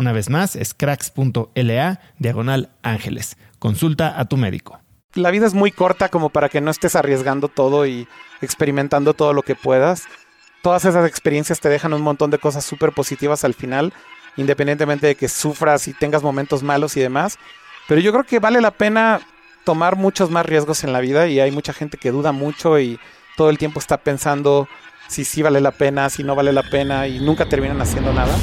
Una vez más, es cracks.la diagonal ángeles. Consulta a tu médico. La vida es muy corta como para que no estés arriesgando todo y experimentando todo lo que puedas. Todas esas experiencias te dejan un montón de cosas súper positivas al final, independientemente de que sufras y tengas momentos malos y demás. Pero yo creo que vale la pena tomar muchos más riesgos en la vida y hay mucha gente que duda mucho y todo el tiempo está pensando si sí vale la pena, si no vale la pena y nunca terminan haciendo nada.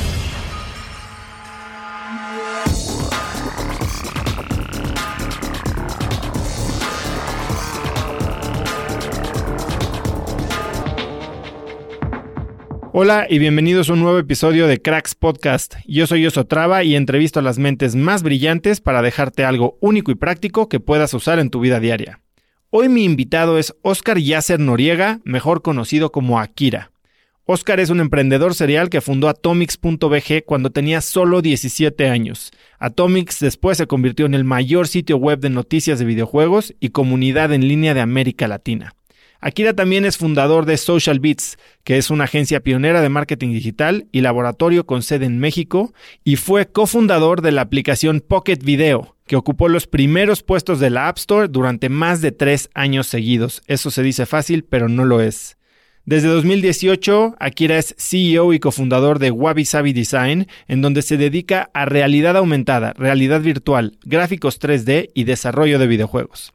Hola y bienvenidos a un nuevo episodio de Cracks Podcast. Yo soy Osotrava y entrevisto a las mentes más brillantes para dejarte algo único y práctico que puedas usar en tu vida diaria. Hoy mi invitado es Oscar Yasser Noriega, mejor conocido como Akira. Oscar es un emprendedor serial que fundó Atomics.bg cuando tenía solo 17 años. Atomics después se convirtió en el mayor sitio web de noticias de videojuegos y comunidad en línea de América Latina. Akira también es fundador de Social Beats, que es una agencia pionera de marketing digital y laboratorio con sede en México, y fue cofundador de la aplicación Pocket Video, que ocupó los primeros puestos de la App Store durante más de tres años seguidos. Eso se dice fácil, pero no lo es. Desde 2018, Akira es CEO y cofundador de Wabi Sabi Design, en donde se dedica a realidad aumentada, realidad virtual, gráficos 3D y desarrollo de videojuegos.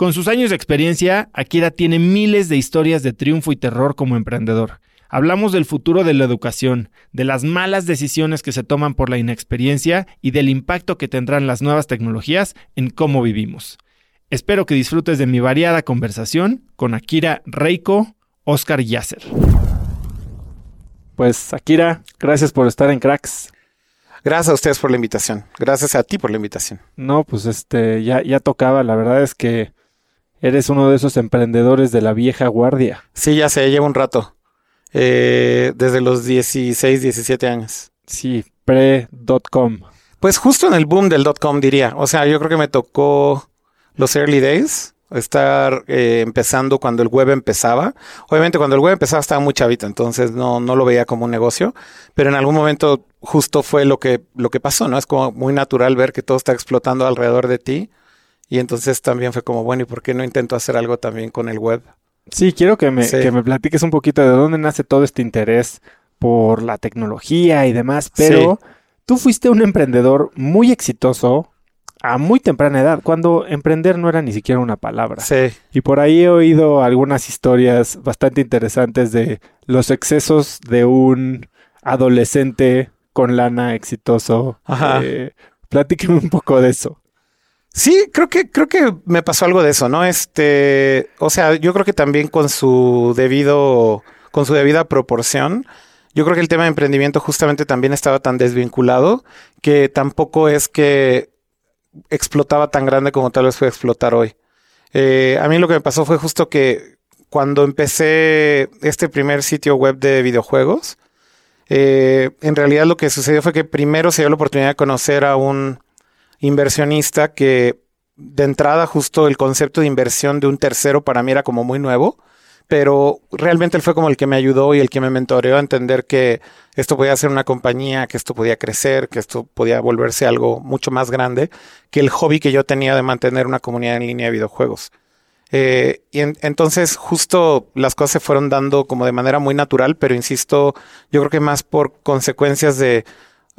Con sus años de experiencia, Akira tiene miles de historias de triunfo y terror como emprendedor. Hablamos del futuro de la educación, de las malas decisiones que se toman por la inexperiencia y del impacto que tendrán las nuevas tecnologías en cómo vivimos. Espero que disfrutes de mi variada conversación con Akira Reiko, Oscar Yasser. Pues Akira, gracias por estar en Cracks. Gracias a ustedes por la invitación. Gracias a ti por la invitación. No, pues este ya, ya tocaba. La verdad es que Eres uno de esos emprendedores de la vieja guardia. Sí, ya sé, llevo un rato. Eh, desde los 16, 17 años. Sí, pre.com. Pues justo en el boom del .com diría. O sea, yo creo que me tocó los early days, estar eh, empezando cuando el web empezaba. Obviamente cuando el web empezaba estaba muy chavito, entonces no, no lo veía como un negocio, pero en algún momento justo fue lo que, lo que pasó, ¿no? Es como muy natural ver que todo está explotando alrededor de ti y entonces también fue como, bueno, ¿y por qué no intento hacer algo también con el web? Sí, quiero que me, que me platiques un poquito de dónde nace todo este interés por la tecnología y demás, pero tú fuiste un emprendedor muy exitoso a muy temprana edad, cuando emprender no era ni siquiera una palabra. Sí. Y por ahí he oído algunas historias bastante interesantes de los excesos de un adolescente con lana exitoso. Ajá. Eh, platíqueme un poco de eso. Sí, creo que, creo que me pasó algo de eso, ¿no? Este, o sea, yo creo que también con su debido, con su debida proporción, yo creo que el tema de emprendimiento justamente también estaba tan desvinculado que tampoco es que explotaba tan grande como tal vez fue explotar hoy. Eh, a mí lo que me pasó fue justo que cuando empecé este primer sitio web de videojuegos, eh, en realidad lo que sucedió fue que primero se dio la oportunidad de conocer a un inversionista que de entrada justo el concepto de inversión de un tercero para mí era como muy nuevo, pero realmente él fue como el que me ayudó y el que me mentoreó a entender que esto podía ser una compañía, que esto podía crecer, que esto podía volverse algo mucho más grande que el hobby que yo tenía de mantener una comunidad en línea de videojuegos. Eh, y en- entonces justo las cosas se fueron dando como de manera muy natural, pero insisto, yo creo que más por consecuencias de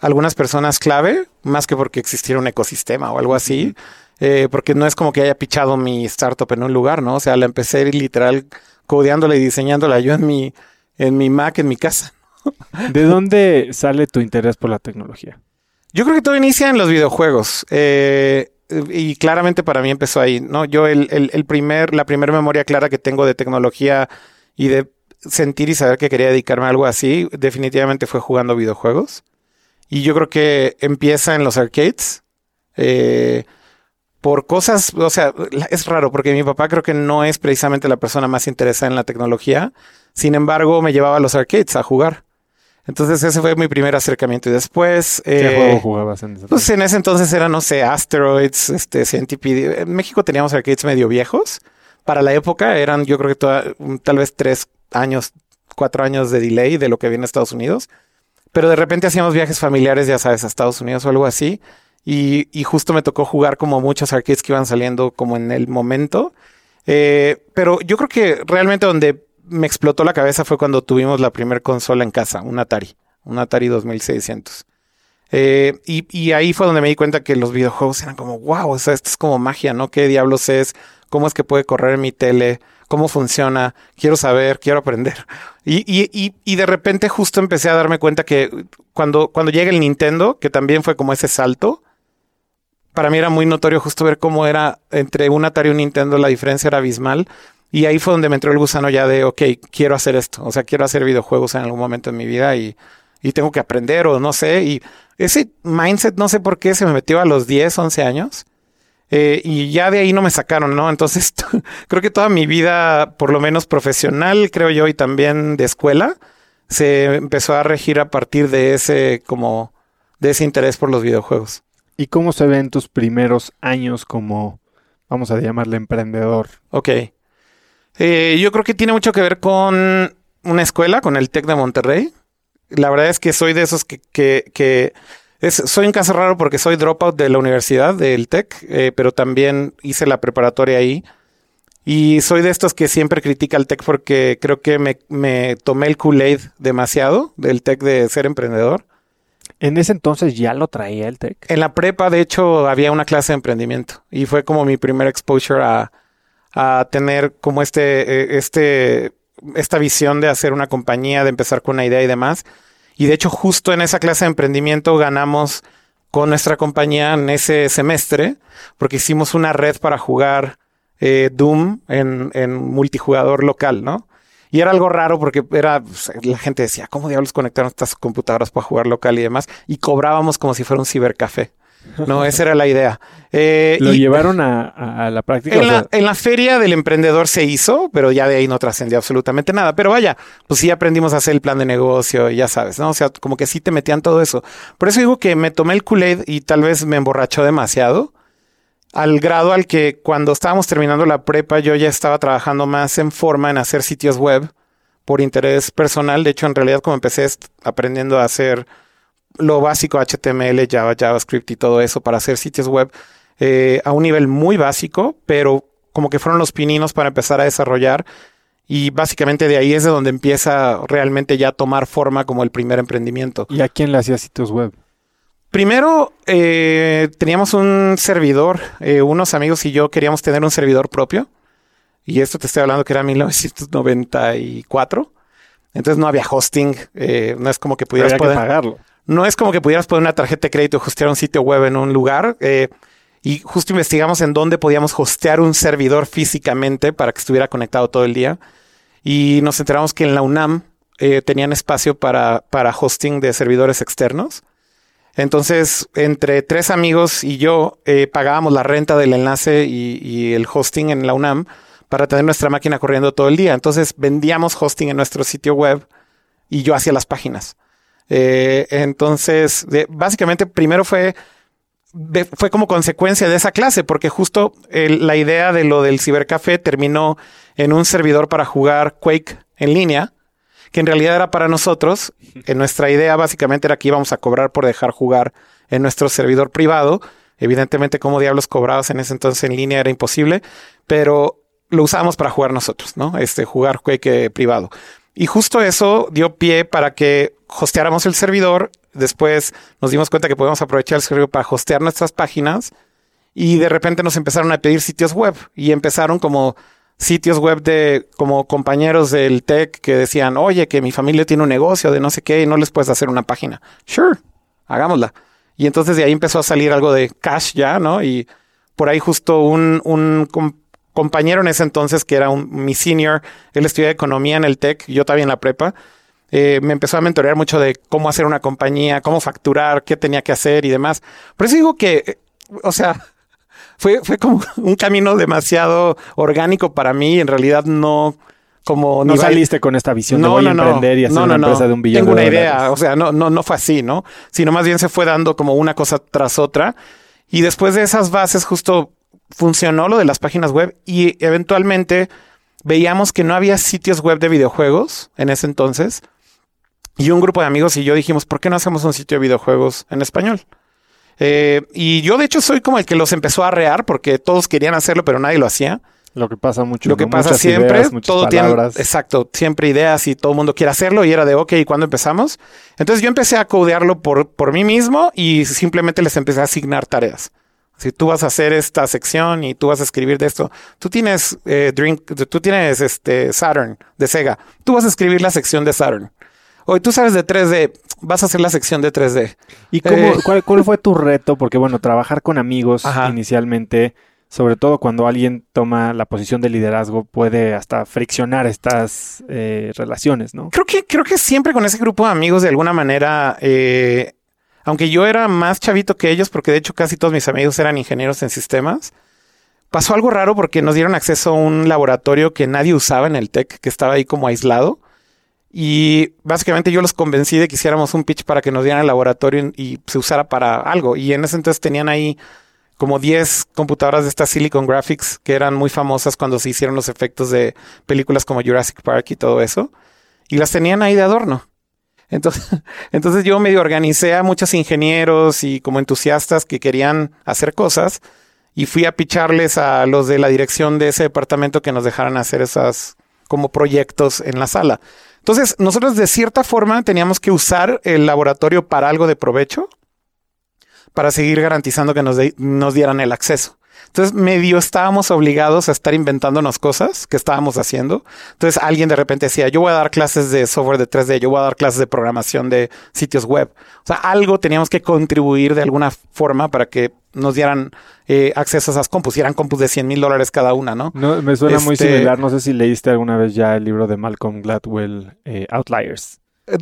algunas personas clave, más que porque existiera un ecosistema o algo así, eh, porque no es como que haya pichado mi startup en un lugar, ¿no? O sea, la empecé literal codeándola y diseñándola yo en mi, en mi Mac, en mi casa. ¿De dónde sale tu interés por la tecnología? Yo creo que todo inicia en los videojuegos. eh, y claramente para mí empezó ahí, ¿no? Yo el, el- el primer, la primera memoria clara que tengo de tecnología y de sentir y saber que quería dedicarme a algo así, definitivamente fue jugando videojuegos. Y yo creo que empieza en los arcades. eh, por cosas, o sea, es raro porque mi papá creo que no es precisamente la persona más interesada en la tecnología. Sin embargo, me llevaba a los arcades a jugar. Entonces ese fue mi primer acercamiento. Y después... ¿Qué eh, juego jugabas en ese pues en ese entonces era, no sé, Asteroids, este, Centipede. En México teníamos arcades medio viejos. Para la época eran, yo creo que toda- tal vez tres años, cuatro años de delay de lo que había en Estados Unidos. Pero de repente hacíamos viajes familiares, ya sabes, a Estados Unidos o algo así. Y, y justo me tocó jugar como muchos arcades que iban saliendo como en el momento. Eh, pero yo creo que realmente donde me explotó la cabeza fue cuando tuvimos la primera consola en casa, un Atari, un Atari 2600. Eh, y, y ahí fue donde me di cuenta que los videojuegos eran como, wow, o sea, esto es como magia, ¿no? ¿Qué diablos es? ¿Cómo es que puede correr en mi tele? ¿Cómo funciona? Quiero saber, quiero aprender. Y, y, y, y de repente justo empecé a darme cuenta que cuando, cuando llega el Nintendo, que también fue como ese salto, para mí era muy notorio justo ver cómo era entre un Atari y un Nintendo, la diferencia era abismal. Y ahí fue donde me entró el gusano ya de, ok, quiero hacer esto. O sea, quiero hacer videojuegos en algún momento en mi vida y, y tengo que aprender o no sé. Y ese mindset, no sé por qué, se me metió a los 10, 11 años. Eh, y ya de ahí no me sacaron, ¿no? Entonces, creo que toda mi vida, por lo menos profesional, creo yo, y también de escuela, se empezó a regir a partir de ese, como, de ese interés por los videojuegos. ¿Y cómo se ven tus primeros años como, vamos a llamarle emprendedor? Ok. Eh, yo creo que tiene mucho que ver con una escuela, con el TEC de Monterrey. La verdad es que soy de esos que, que, que es, soy un caso raro porque soy dropout de la universidad, del TEC, eh, pero también hice la preparatoria ahí. Y soy de estos que siempre critica al TEC porque creo que me, me tomé el Kool-Aid demasiado del TEC de ser emprendedor. En ese entonces ya lo traía el tech. En la prepa, de hecho, había una clase de emprendimiento y fue como mi primer exposure a, a tener como este, eh, este, esta visión de hacer una compañía, de empezar con una idea y demás. Y de hecho, justo en esa clase de emprendimiento ganamos con nuestra compañía en ese semestre, porque hicimos una red para jugar eh, Doom en, en multijugador local, ¿no? Y era algo raro porque era, pues, la gente decía, ¿cómo diablos conectaron estas computadoras para jugar local y demás? Y cobrábamos como si fuera un cibercafé. No, esa era la idea. Eh, ¿Lo y- llevaron a, la práctica? en O la, en la feria del emprendedor se hizo, pero ya de ahí no trascendió absolutamente nada. Pero vaya, pues sí aprendimos a hacer el plan de negocio y ya sabes, ¿no? O sea, como que sí te metían todo eso. Por eso digo que me tomé el Kool-Aid y tal vez me emborrachó demasiado. Al grado al que cuando estábamos terminando la prepa yo ya estaba trabajando más en forma en hacer sitios web por interés personal. De hecho, en realidad como empecé aprendiendo a hacer lo básico HTML, Java, JavaScript y todo eso para hacer sitios web eh, a un nivel muy básico, pero como que fueron los pininos para empezar a desarrollar. Y básicamente de ahí es de donde empieza realmente ya a tomar forma como el primer emprendimiento. ¿Y a quién le hacía sitios web? Primero, eh, teníamos un servidor, eh, unos amigos y yo queríamos tener un servidor propio. Y esto te estoy hablando que era 1994. Entonces no había hosting, eh, no es como que pudieras Había que pagarlo. No es como que pudieras poner una tarjeta de crédito y hostear un sitio web en un lugar. eh, y justo investigamos en dónde podíamos hostear un servidor físicamente para que estuviera conectado todo el día. Y nos enteramos que en la UNAM eh, tenían espacio para, para hosting de servidores externos. Entonces, entre tres amigos y yo eh, pagábamos la renta del enlace y, y el hosting en la UNAM para tener nuestra máquina corriendo todo el día. Entonces, vendíamos hosting en nuestro sitio web y yo hacía las páginas. Eh, entonces, de- básicamente, primero fue, de- fue como consecuencia de esa clase, porque justo el- la idea de lo del cibercafé terminó en un servidor para jugar Quake en línea, que en realidad era para nosotros. En nuestra idea básicamente era que íbamos a cobrar por dejar jugar en nuestro servidor privado. Evidentemente, como diablos cobrados en ese entonces en línea era imposible, pero lo usábamos para jugar nosotros, ¿no? Este, jugar Quake eh, privado. Y justo eso dio pie para que hosteáramos el servidor. Después nos dimos cuenta que podíamos aprovechar el servidor para hostear nuestras páginas. Y de repente nos empezaron a pedir sitios web. Y empezaron como sitios web de como compañeros del tech que decían, oye, que mi familia tiene un negocio de no sé qué y no les puedes hacer una página. Sure, hagámosla. Y entonces de ahí empezó a salir algo de cash ya, ¿no? Y por ahí justo un, un compañero en ese entonces que era un, mi senior, él estudiaba economía en el tech, yo todavía en la prepa, eh, me empezó a mentorear mucho de cómo hacer una compañía, cómo facturar, qué tenía que hacer y demás. Por eso digo que, eh, o sea, fue, fue como un camino demasiado orgánico para mí. En realidad no, como No saliste con esta visión de voy a emprender y hacer una empresa de un billón Tengo de una dólares. idea, o sea, no, no, no fue así, ¿no? Sino más bien se fue dando como una cosa tras otra. Y después de esas bases justo funcionó lo de las páginas web y eventualmente veíamos que no había sitios web de videojuegos en ese entonces. Y un grupo de amigos y yo dijimos, ¿por qué no hacemos un sitio de videojuegos en español? Eh, y yo de hecho soy como el que los empezó a arrear porque todos querían hacerlo, pero nadie lo hacía. Lo que pasa mucho. Lo que ¿no? pasa Muchas siempre, ideas, muchas todo tiene, palabras. exacto, siempre ideas y todo el mundo quiere hacerlo y era de, ok, ¿y cuándo empezamos? Entonces yo empecé a codearlo por, por mí mismo y simplemente les empecé a asignar tareas. Si tú vas a hacer esta sección y tú vas a escribir de esto, tú tienes eh, tú tienes este Saturn de Sega, tú vas a escribir la sección de Saturn. Hoy tú sabes de 3D, vas a hacer la sección de 3D. ¿Y cómo, Eh, cuál, cuál fue tu reto? Porque bueno, trabajar con amigos Ajá. inicialmente, sobre todo cuando alguien toma la posición de liderazgo, puede hasta friccionar estas eh, relaciones, ¿no? Creo que, creo que siempre con ese grupo de amigos, de alguna manera, eh, aunque yo era más chavito que ellos, porque de hecho casi todos mis amigos eran ingenieros en sistemas, pasó algo raro porque nos dieron acceso a un laboratorio que nadie usaba en el TEC, que estaba ahí como aislado. Y básicamente yo los convencí de que hiciéramos un pitch para que nos dieran el laboratorio y, se usara para algo. Y en ese entonces tenían ahí como 10 computadoras de estas Silicon Graphics que eran muy famosas cuando se hicieron los efectos de películas como Jurassic Park y todo eso. Y las tenían ahí de adorno. Entonces, entonces yo medio organicé a muchos ingenieros y como entusiastas que querían hacer cosas y fui a picharles a los de la dirección de ese departamento que nos dejaran hacer esas como proyectos en la sala. Entonces, nosotros de cierta forma teníamos que usar el laboratorio para algo de provecho para seguir garantizando que nos, dieran el acceso. Entonces, medio estábamos obligados a estar inventándonos cosas que estábamos haciendo. Entonces, alguien de repente decía, yo voy a dar clases de software de 3D, yo voy a dar clases de programación de sitios web. O sea, algo teníamos que contribuir de alguna forma para que nos dieran eh, acceso a esas compus. Y eran compus de 100 mil dólares cada una, ¿no? No, me suena muy Este- similar. No sé si leíste alguna vez ya el libro de Malcolm Gladwell, eh, Outliers.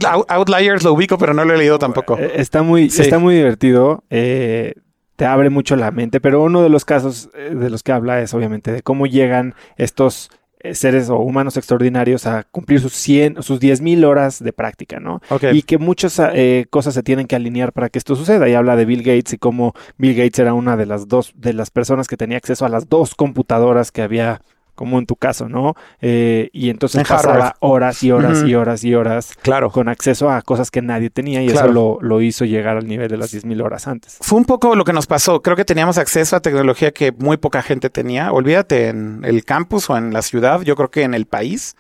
Out- Outliers lo ubico, pero no lo he leído tampoco. Eh, Está muy, Sí. está muy divertido. eh, te abre mucho la mente, pero uno de los casos eh, de los que habla es obviamente de cómo llegan estos eh, seres o humanos extraordinarios a cumplir sus 100, sus 10.000 horas de práctica, ¿no? Y que muchas eh, cosas se tienen que alinear para que esto suceda. Y habla de Bill Gates y cómo Bill Gates era una de las dos, de las personas que tenía acceso a las dos computadoras que había, como en tu caso, ¿no? Eh, y entonces En pasaba Harvard. horas y horas y horas y horas claro. con acceso a cosas que nadie tenía y Claro. eso lo, lo hizo llegar al nivel de las 10.000 horas antes. Fue un poco lo que nos pasó. Creo que teníamos acceso a tecnología que muy poca gente tenía. Olvídate en el campus o en la ciudad, yo creo que en el país.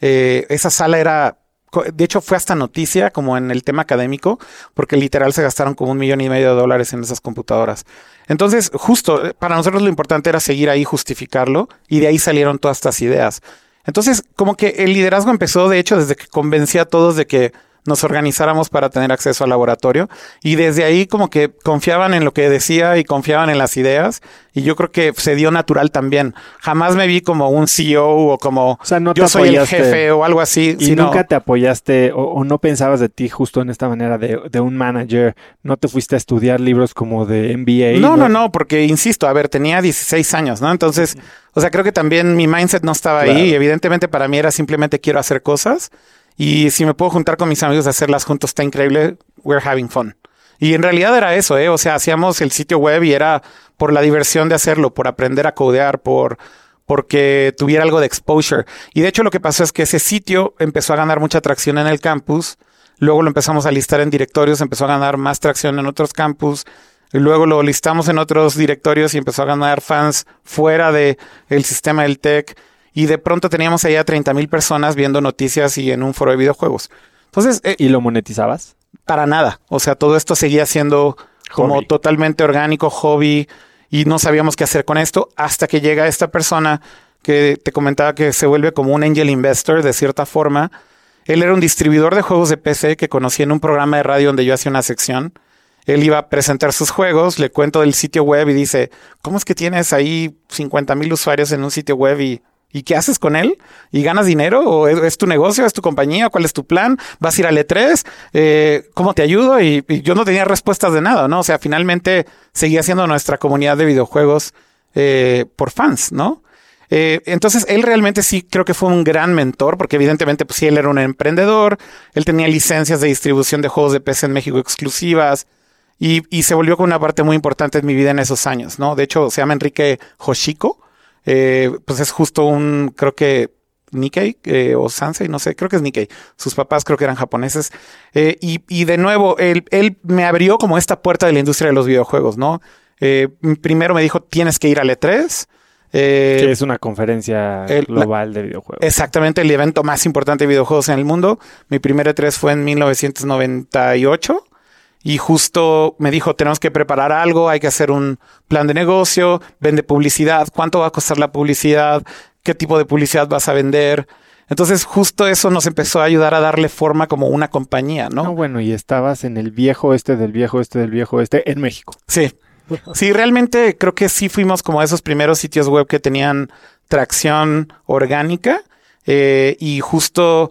eh, esa sala era de hecho fue hasta noticia como en el tema académico, porque literal se gastaron como un millón y medio de dólares en esas computadoras. Entonces, justo, eh, para nosotros lo importante era seguir ahí, justificarlo, y de ahí salieron todas estas ideas. Entonces, como que el liderazgo empezó, de hecho, desde que convencí a todos de que nos organizáramos para tener acceso al laboratorio y desde ahí como que confiaban en lo que decía y confiaban en las ideas y yo creo que se dio natural también. Jamás me vi como un CEO o como yo soy el jefe o algo así. Y nunca te apoyaste o, no pensabas de ti justo en esta manera de, de, un manager. No te fuiste a estudiar libros como de MBA. No, no, no, porque insisto, a ver, tenía 16 años, ¿no? Entonces, o sea, creo que también mi mindset no estaba ahí y evidentemente para mí era simplemente quiero hacer cosas. Y si me puedo juntar con mis amigos a hacerlas juntos, está increíble. We're having fun. Y en realidad era eso, ¿eh? O sea, hacíamos el sitio web y era por la diversión de hacerlo, por aprender a codear, por porque tuviera algo de exposure. Y de hecho lo que pasó es que ese sitio empezó a ganar mucha tracción en el campus. Luego lo empezamos a listar en directorios, empezó a ganar más tracción en otros campus. Y luego lo listamos en otros directorios y empezó a ganar fans fuera de el sistema del tech y de pronto teníamos allá 30 mil personas viendo noticias y en un foro de videojuegos. Entonces... Eh, ¿Y lo monetizabas? Para nada. O sea, todo esto seguía siendo como totalmente orgánico, hobby, y no sabíamos qué hacer con esto hasta que llega esta persona que te comentaba que se vuelve como un angel investor de cierta forma. Él era un distribuidor de juegos de PC que conocí en un programa de radio donde yo hacía una sección. Él iba a presentar sus juegos, le cuento del sitio web y dice, ¿cómo es que tienes ahí 50 mil usuarios en un sitio web y ¿Y qué haces con él? ¿Y ganas dinero? ¿O es, tu negocio? ¿Es tu compañía? ¿Cuál es tu plan? ¿Vas a ir al E3? Eh, ¿Cómo te ayudo? Y, yo no tenía respuestas de nada, ¿no? O sea, finalmente seguía siendo nuestra comunidad de videojuegos eh, por fans, ¿no? Eh, entonces, él realmente sí creo que fue un gran mentor, porque evidentemente, pues sí, él era un emprendedor, él tenía licencias de distribución de juegos de PC en México exclusivas, y, y se volvió con una parte muy importante en mi vida en esos años, ¿no? De hecho, se llama Enrique Hoshiko, eh, pues es justo un, creo que Nikkei eh, o Sansei, no sé, creo que es Nikkei. Sus papás creo que eran japoneses. Eh, y, y, de nuevo, él, él, me abrió como esta puerta de la industria de los videojuegos, ¿no? Eh, primero me dijo, tienes que ir al E3. que es una conferencia global de videojuegos. Exactamente, el evento más importante de videojuegos en el mundo. Mi primer E3 fue en 1998 y justo me dijo, tenemos que preparar algo, hay que hacer un plan de negocio, vende publicidad, cuánto va a costar la publicidad, qué tipo de publicidad vas a vender. Entonces justo eso nos empezó a ayudar a darle forma como una compañía, ¿no? No, bueno, y estabas en el viejo este del viejo este del viejo este en México. Sí. Sí, realmente creo que sí fuimos como esos primeros sitios web que tenían tracción orgánica eh, y justo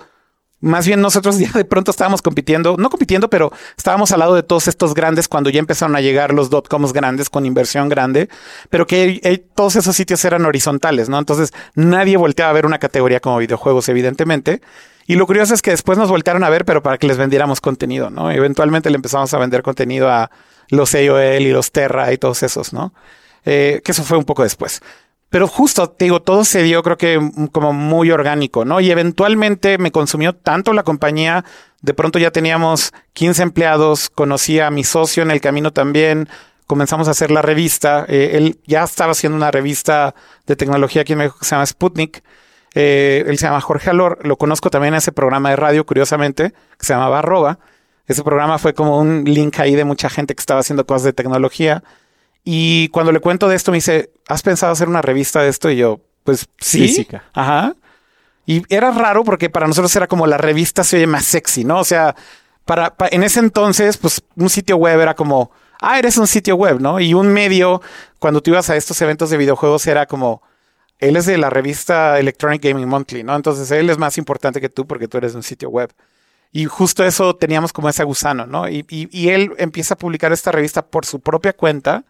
más bien nosotros ya de pronto estábamos compitiendo, no compitiendo, pero estábamos al lado de todos estos grandes cuando ya empezaron a llegar los dot-coms grandes con inversión grande, pero que todos esos sitios eran horizontales, ¿no? Entonces nadie volteaba a ver una categoría como videojuegos, evidentemente. Y lo curioso es que después nos voltearon a ver, pero para que les vendiéramos contenido, ¿no? Eventualmente le empezamos a vender contenido a los AOL y los Terra y todos esos, ¿no? Eh, que eso fue un poco después. Pero justo, te digo, todo se dio creo que como muy orgánico, ¿no? Y eventualmente me consumió tanto la compañía, de pronto ya teníamos 15 empleados, conocí a mi socio en el camino también, comenzamos a hacer la revista, eh, él ya estaba haciendo una revista de tecnología aquí en México que se llama Sputnik, eh, él se llama Jorge Alor, lo conozco también en ese programa de radio, curiosamente, que se llamaba Arroba. Ese programa fue como un link ahí de mucha gente que estaba haciendo cosas de tecnología. Y cuando le cuento de esto, me dice, ¿has pensado hacer una revista de esto? Y yo, pues sí. Física. Ajá. Y era raro porque para nosotros era como la revista se oye más sexy, ¿no? O sea, para, en ese entonces, pues un sitio web era como, ah, eres un sitio web, ¿no? Y un medio, cuando tú ibas a estos eventos de videojuegos, era como, él es de la revista Electronic Gaming Monthly, ¿no? Entonces él es más importante que tú porque tú eres un sitio web. Y justo eso teníamos como ese gusano, ¿no? Y, y, y él empieza a publicar esta revista por su propia cuenta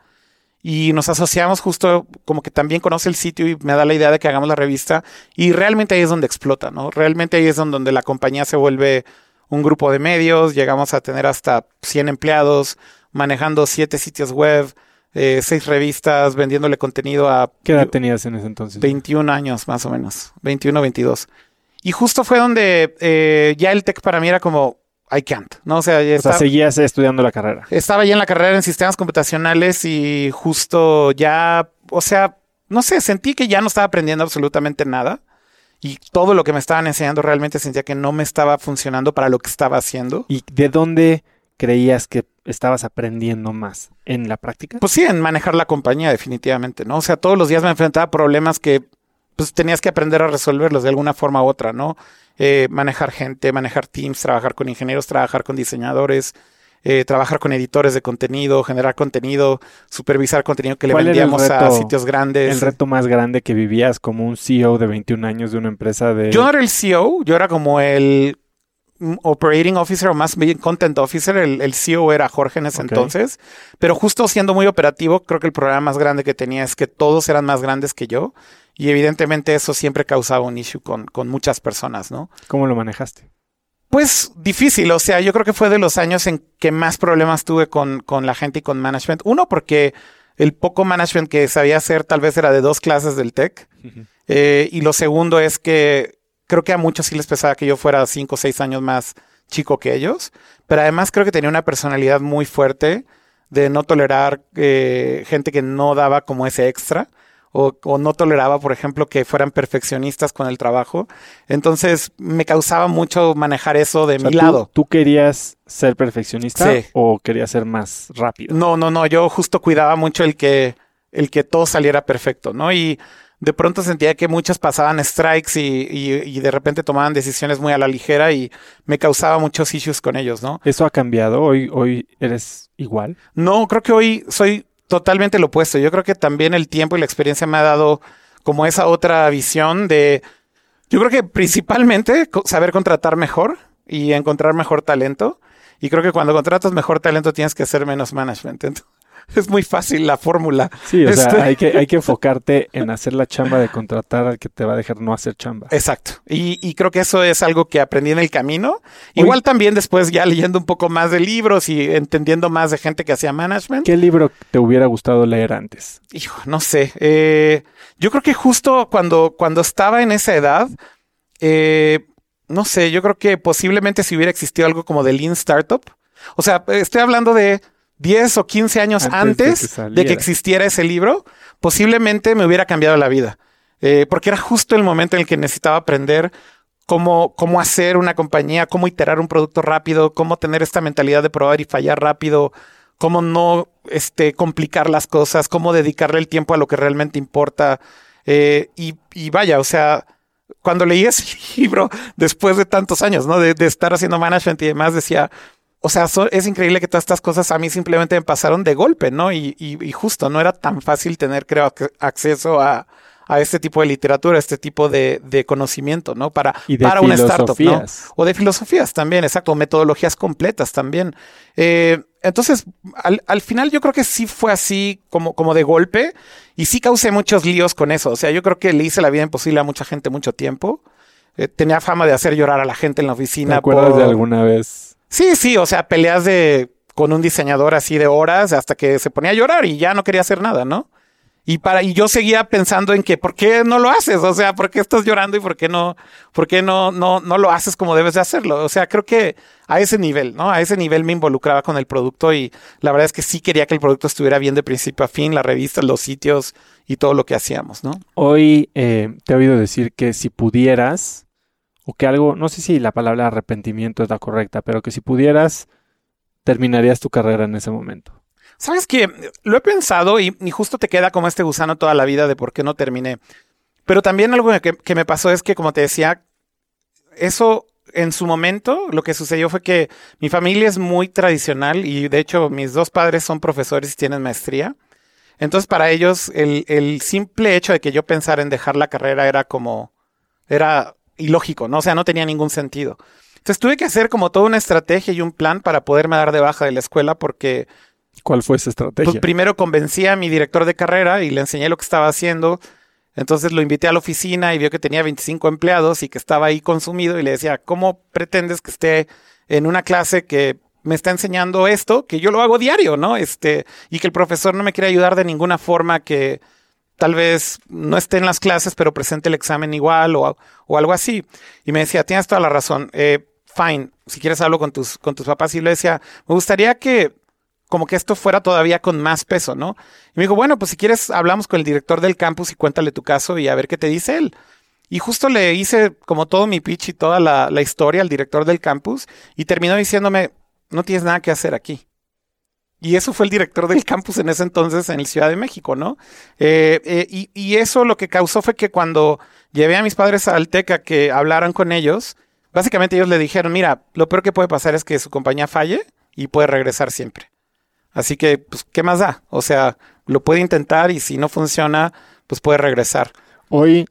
y nos asociamos justo como que también conoce el sitio y me da la idea de que hagamos la revista y realmente ahí es donde explota, ¿no? Realmente ahí es donde la compañía se vuelve un grupo de medios, llegamos a tener hasta 100 empleados, manejando 7 sitios web, eh, 6 revistas, vendiéndole contenido a... ¿Qué edad tenías en ese entonces? 21 años más o menos, 21, 22. Y justo fue donde eh, ya el tech para mí era como, I can't, ¿no? O sea, ya seguías estudiando la carrera. Estaba ya en la carrera en sistemas computacionales y justo ya, o sea, no sé, sentí que ya no estaba aprendiendo absolutamente nada y todo lo que me estaban enseñando realmente sentía que no me estaba funcionando para lo que estaba haciendo. ¿Y de dónde creías que estabas aprendiendo más? ¿En la práctica? Pues sí, en manejar la compañía definitivamente, ¿no? O sea, todos los días me enfrentaba a problemas que pues tenías que aprender a resolverlos de alguna forma u otra, ¿no? Eh, manejar gente, manejar teams, trabajar con ingenieros, trabajar con diseñadores, eh, trabajar con editores de contenido, generar contenido, supervisar contenido que le vendíamos a sitios grandes. El reto más grande que vivías como un CEO de 21 años de una empresa de... Yo no era el CEO, yo era como el operating officer o más bien content officer, el, CEO era Jorge en ese entonces, pero justo siendo muy operativo, creo que el problema más grande que tenía es que todos eran más grandes que yo y evidentemente eso siempre causaba un issue con, con muchas personas, ¿no? ¿Cómo lo manejaste? Pues difícil, o sea, yo creo que fue de los años en que más problemas tuve con, con la gente y con management. Uno, porque el poco management que sabía hacer tal vez era de dos clases del TEC. Eh, y lo segundo es que creo que a muchos sí les pesaba que yo fuera cinco o seis años más chico que ellos. Pero además creo que tenía una personalidad muy fuerte de no tolerar eh, gente que no daba como ese extra o, no toleraba, por ejemplo, que fueran perfeccionistas con el trabajo. Entonces me causaba mucho manejar eso de mi lado. ¿Tú querías ser perfeccionista o querías ser más rápido? No, no, no. Yo justo cuidaba mucho el que, el que todo saliera perfecto, ¿no? Y de pronto sentía que muchos pasaban strikes y, y, de repente tomaban decisiones muy a la ligera y me causaba muchos issues con ellos, ¿no? ¿Eso ha cambiado? ¿Hoy, hoy eres igual? No, creo que hoy soy totalmente lo opuesto. Yo creo que también el tiempo y la experiencia me ha dado como esa otra visión de, yo creo que principalmente saber contratar mejor y encontrar mejor talento. Y creo que cuando contratas mejor talento tienes que hacer menos management. es muy fácil la fórmula. Sí, o sea, este hay que, hay que enfocarte en hacer la chamba de contratar al que te va a dejar no hacer chamba. Exacto. Y, creo que eso es algo que aprendí en el camino. Igual también después ya leyendo un poco más de libros y entendiendo más de gente que hacía management. ¿Qué libro te hubiera gustado leer antes? Hijo, no sé. Eh, yo creo que justo cuando, cuando estaba en esa edad, eh, no sé, yo creo que posiblemente si hubiera existido algo como de Lean Startup. O sea, estoy hablando de 10 o 15 años antes, de, que existiera ese libro, posiblemente me hubiera cambiado la vida. Eh, porque era justo el momento en el que necesitaba aprender cómo, cómo hacer una compañía, cómo iterar un producto rápido, cómo tener esta mentalidad de probar y fallar rápido, cómo no este, complicar las cosas, cómo dedicarle el tiempo a lo que realmente importa. Eh, y, vaya, o sea, cuando leí ese libro después de tantos años, ¿no? De, de, estar haciendo management y demás, decía, o sea, es increíble que todas estas cosas a mí simplemente me pasaron de golpe, ¿no? Y, y, justo no era tan fácil tener, creo, acceso a, a este tipo de literatura, este tipo de, de conocimiento, ¿no? Para, para una startup, ¿no? O de filosofías también, exacto, metodologías completas también. Eh, entonces, al, al, final yo creo que sí fue así como, como de golpe y sí causé muchos líos con eso. O sea, yo creo que le hice la vida imposible a mucha gente mucho tiempo. Eh, tenía fama de hacer llorar a la gente en la oficina. ¿Te acuerdas de alguna vez? Sí, sí, o sea, peleas de con un diseñador así de horas hasta que se ponía a llorar y ya no quería hacer nada, ¿no? Y para y yo seguía pensando en que ¿por qué no lo haces? O sea, ¿por qué estás llorando y por qué no por qué no no no lo haces como debes de hacerlo? O sea, creo que a ese nivel, ¿no? A ese nivel me involucraba con el producto y la verdad es que sí quería que el producto estuviera bien de principio a fin, la revista, los sitios y todo lo que hacíamos, ¿no? Hoy eh, te he oído decir que si pudieras o que algo, no sé si la palabra arrepentimiento es la correcta, pero que si pudieras, terminarías tu carrera en ese momento. Sabes que lo he pensado y, justo te queda como este gusano toda la vida de por qué no terminé. Pero también algo que, me pasó es que, como te decía, eso en su momento lo que sucedió fue que mi familia es muy tradicional y de hecho mis dos padres son profesores y tienen maestría. Entonces para ellos el, el simple hecho de que yo pensara en dejar la carrera era como, era ilógico, ¿no? O sea, no tenía ningún sentido. Entonces tuve que hacer como toda una estrategia y un plan para poderme dar de baja de la escuela porque... ¿Cuál fue esa estrategia? Pues primero convencí a mi director de carrera y le enseñé lo que estaba haciendo. Entonces lo invité a la oficina y vio que tenía 25 empleados y que estaba ahí consumido y le decía, ¿cómo pretendes que esté en una clase que me está enseñando esto, que yo lo hago diario, ¿no? Este, y que el profesor no me quiere ayudar de ninguna forma que, tal vez no esté en las clases, pero presente el examen igual o, algo así. Y me decía, tienes toda la razón, eh, fine, si quieres hablo con tus, con tus papás. Y le decía, me gustaría que como que esto fuera todavía con más peso, ¿no? Y me dijo, bueno, pues si quieres hablamos con el director del campus y cuéntale tu caso y a ver qué te dice él. Y justo le hice como todo mi pitch y toda la, la historia al director del campus y terminó diciéndome, no tienes nada que hacer aquí. Y eso fue el director del campus en ese entonces en el Ciudad de México, ¿no? Eh, eh, y, y, eso lo que causó fue que cuando llevé a mis padres a Alteca que hablaran con ellos, básicamente ellos le dijeron, mira, lo peor que puede pasar es que su compañía falle y puede regresar siempre. Así que, pues, ¿qué más da? O sea, lo puede intentar y si no funciona, pues puede regresar. Hoy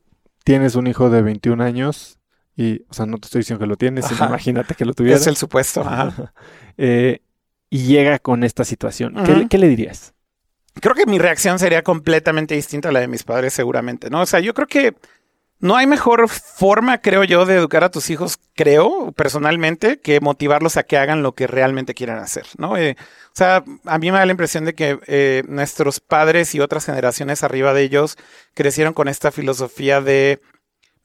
tienes un hijo de 21 años y, o sea, no te estoy diciendo que lo tienes, imagínate que lo tuvieras. Es el supuesto. Ajá. eh, y llega con esta situación. ¿Qué, ¿Qué, le dirías? Creo que mi reacción sería completamente distinta a la de mis padres, seguramente, ¿no? O sea, yo creo que no hay mejor forma, creo yo, de educar a tus hijos, creo, personalmente, que motivarlos a que hagan lo que realmente quieran hacer, ¿no? Eh, o sea, a mí me da la impresión de que eh, nuestros padres y otras generaciones arriba de ellos crecieron con esta filosofía de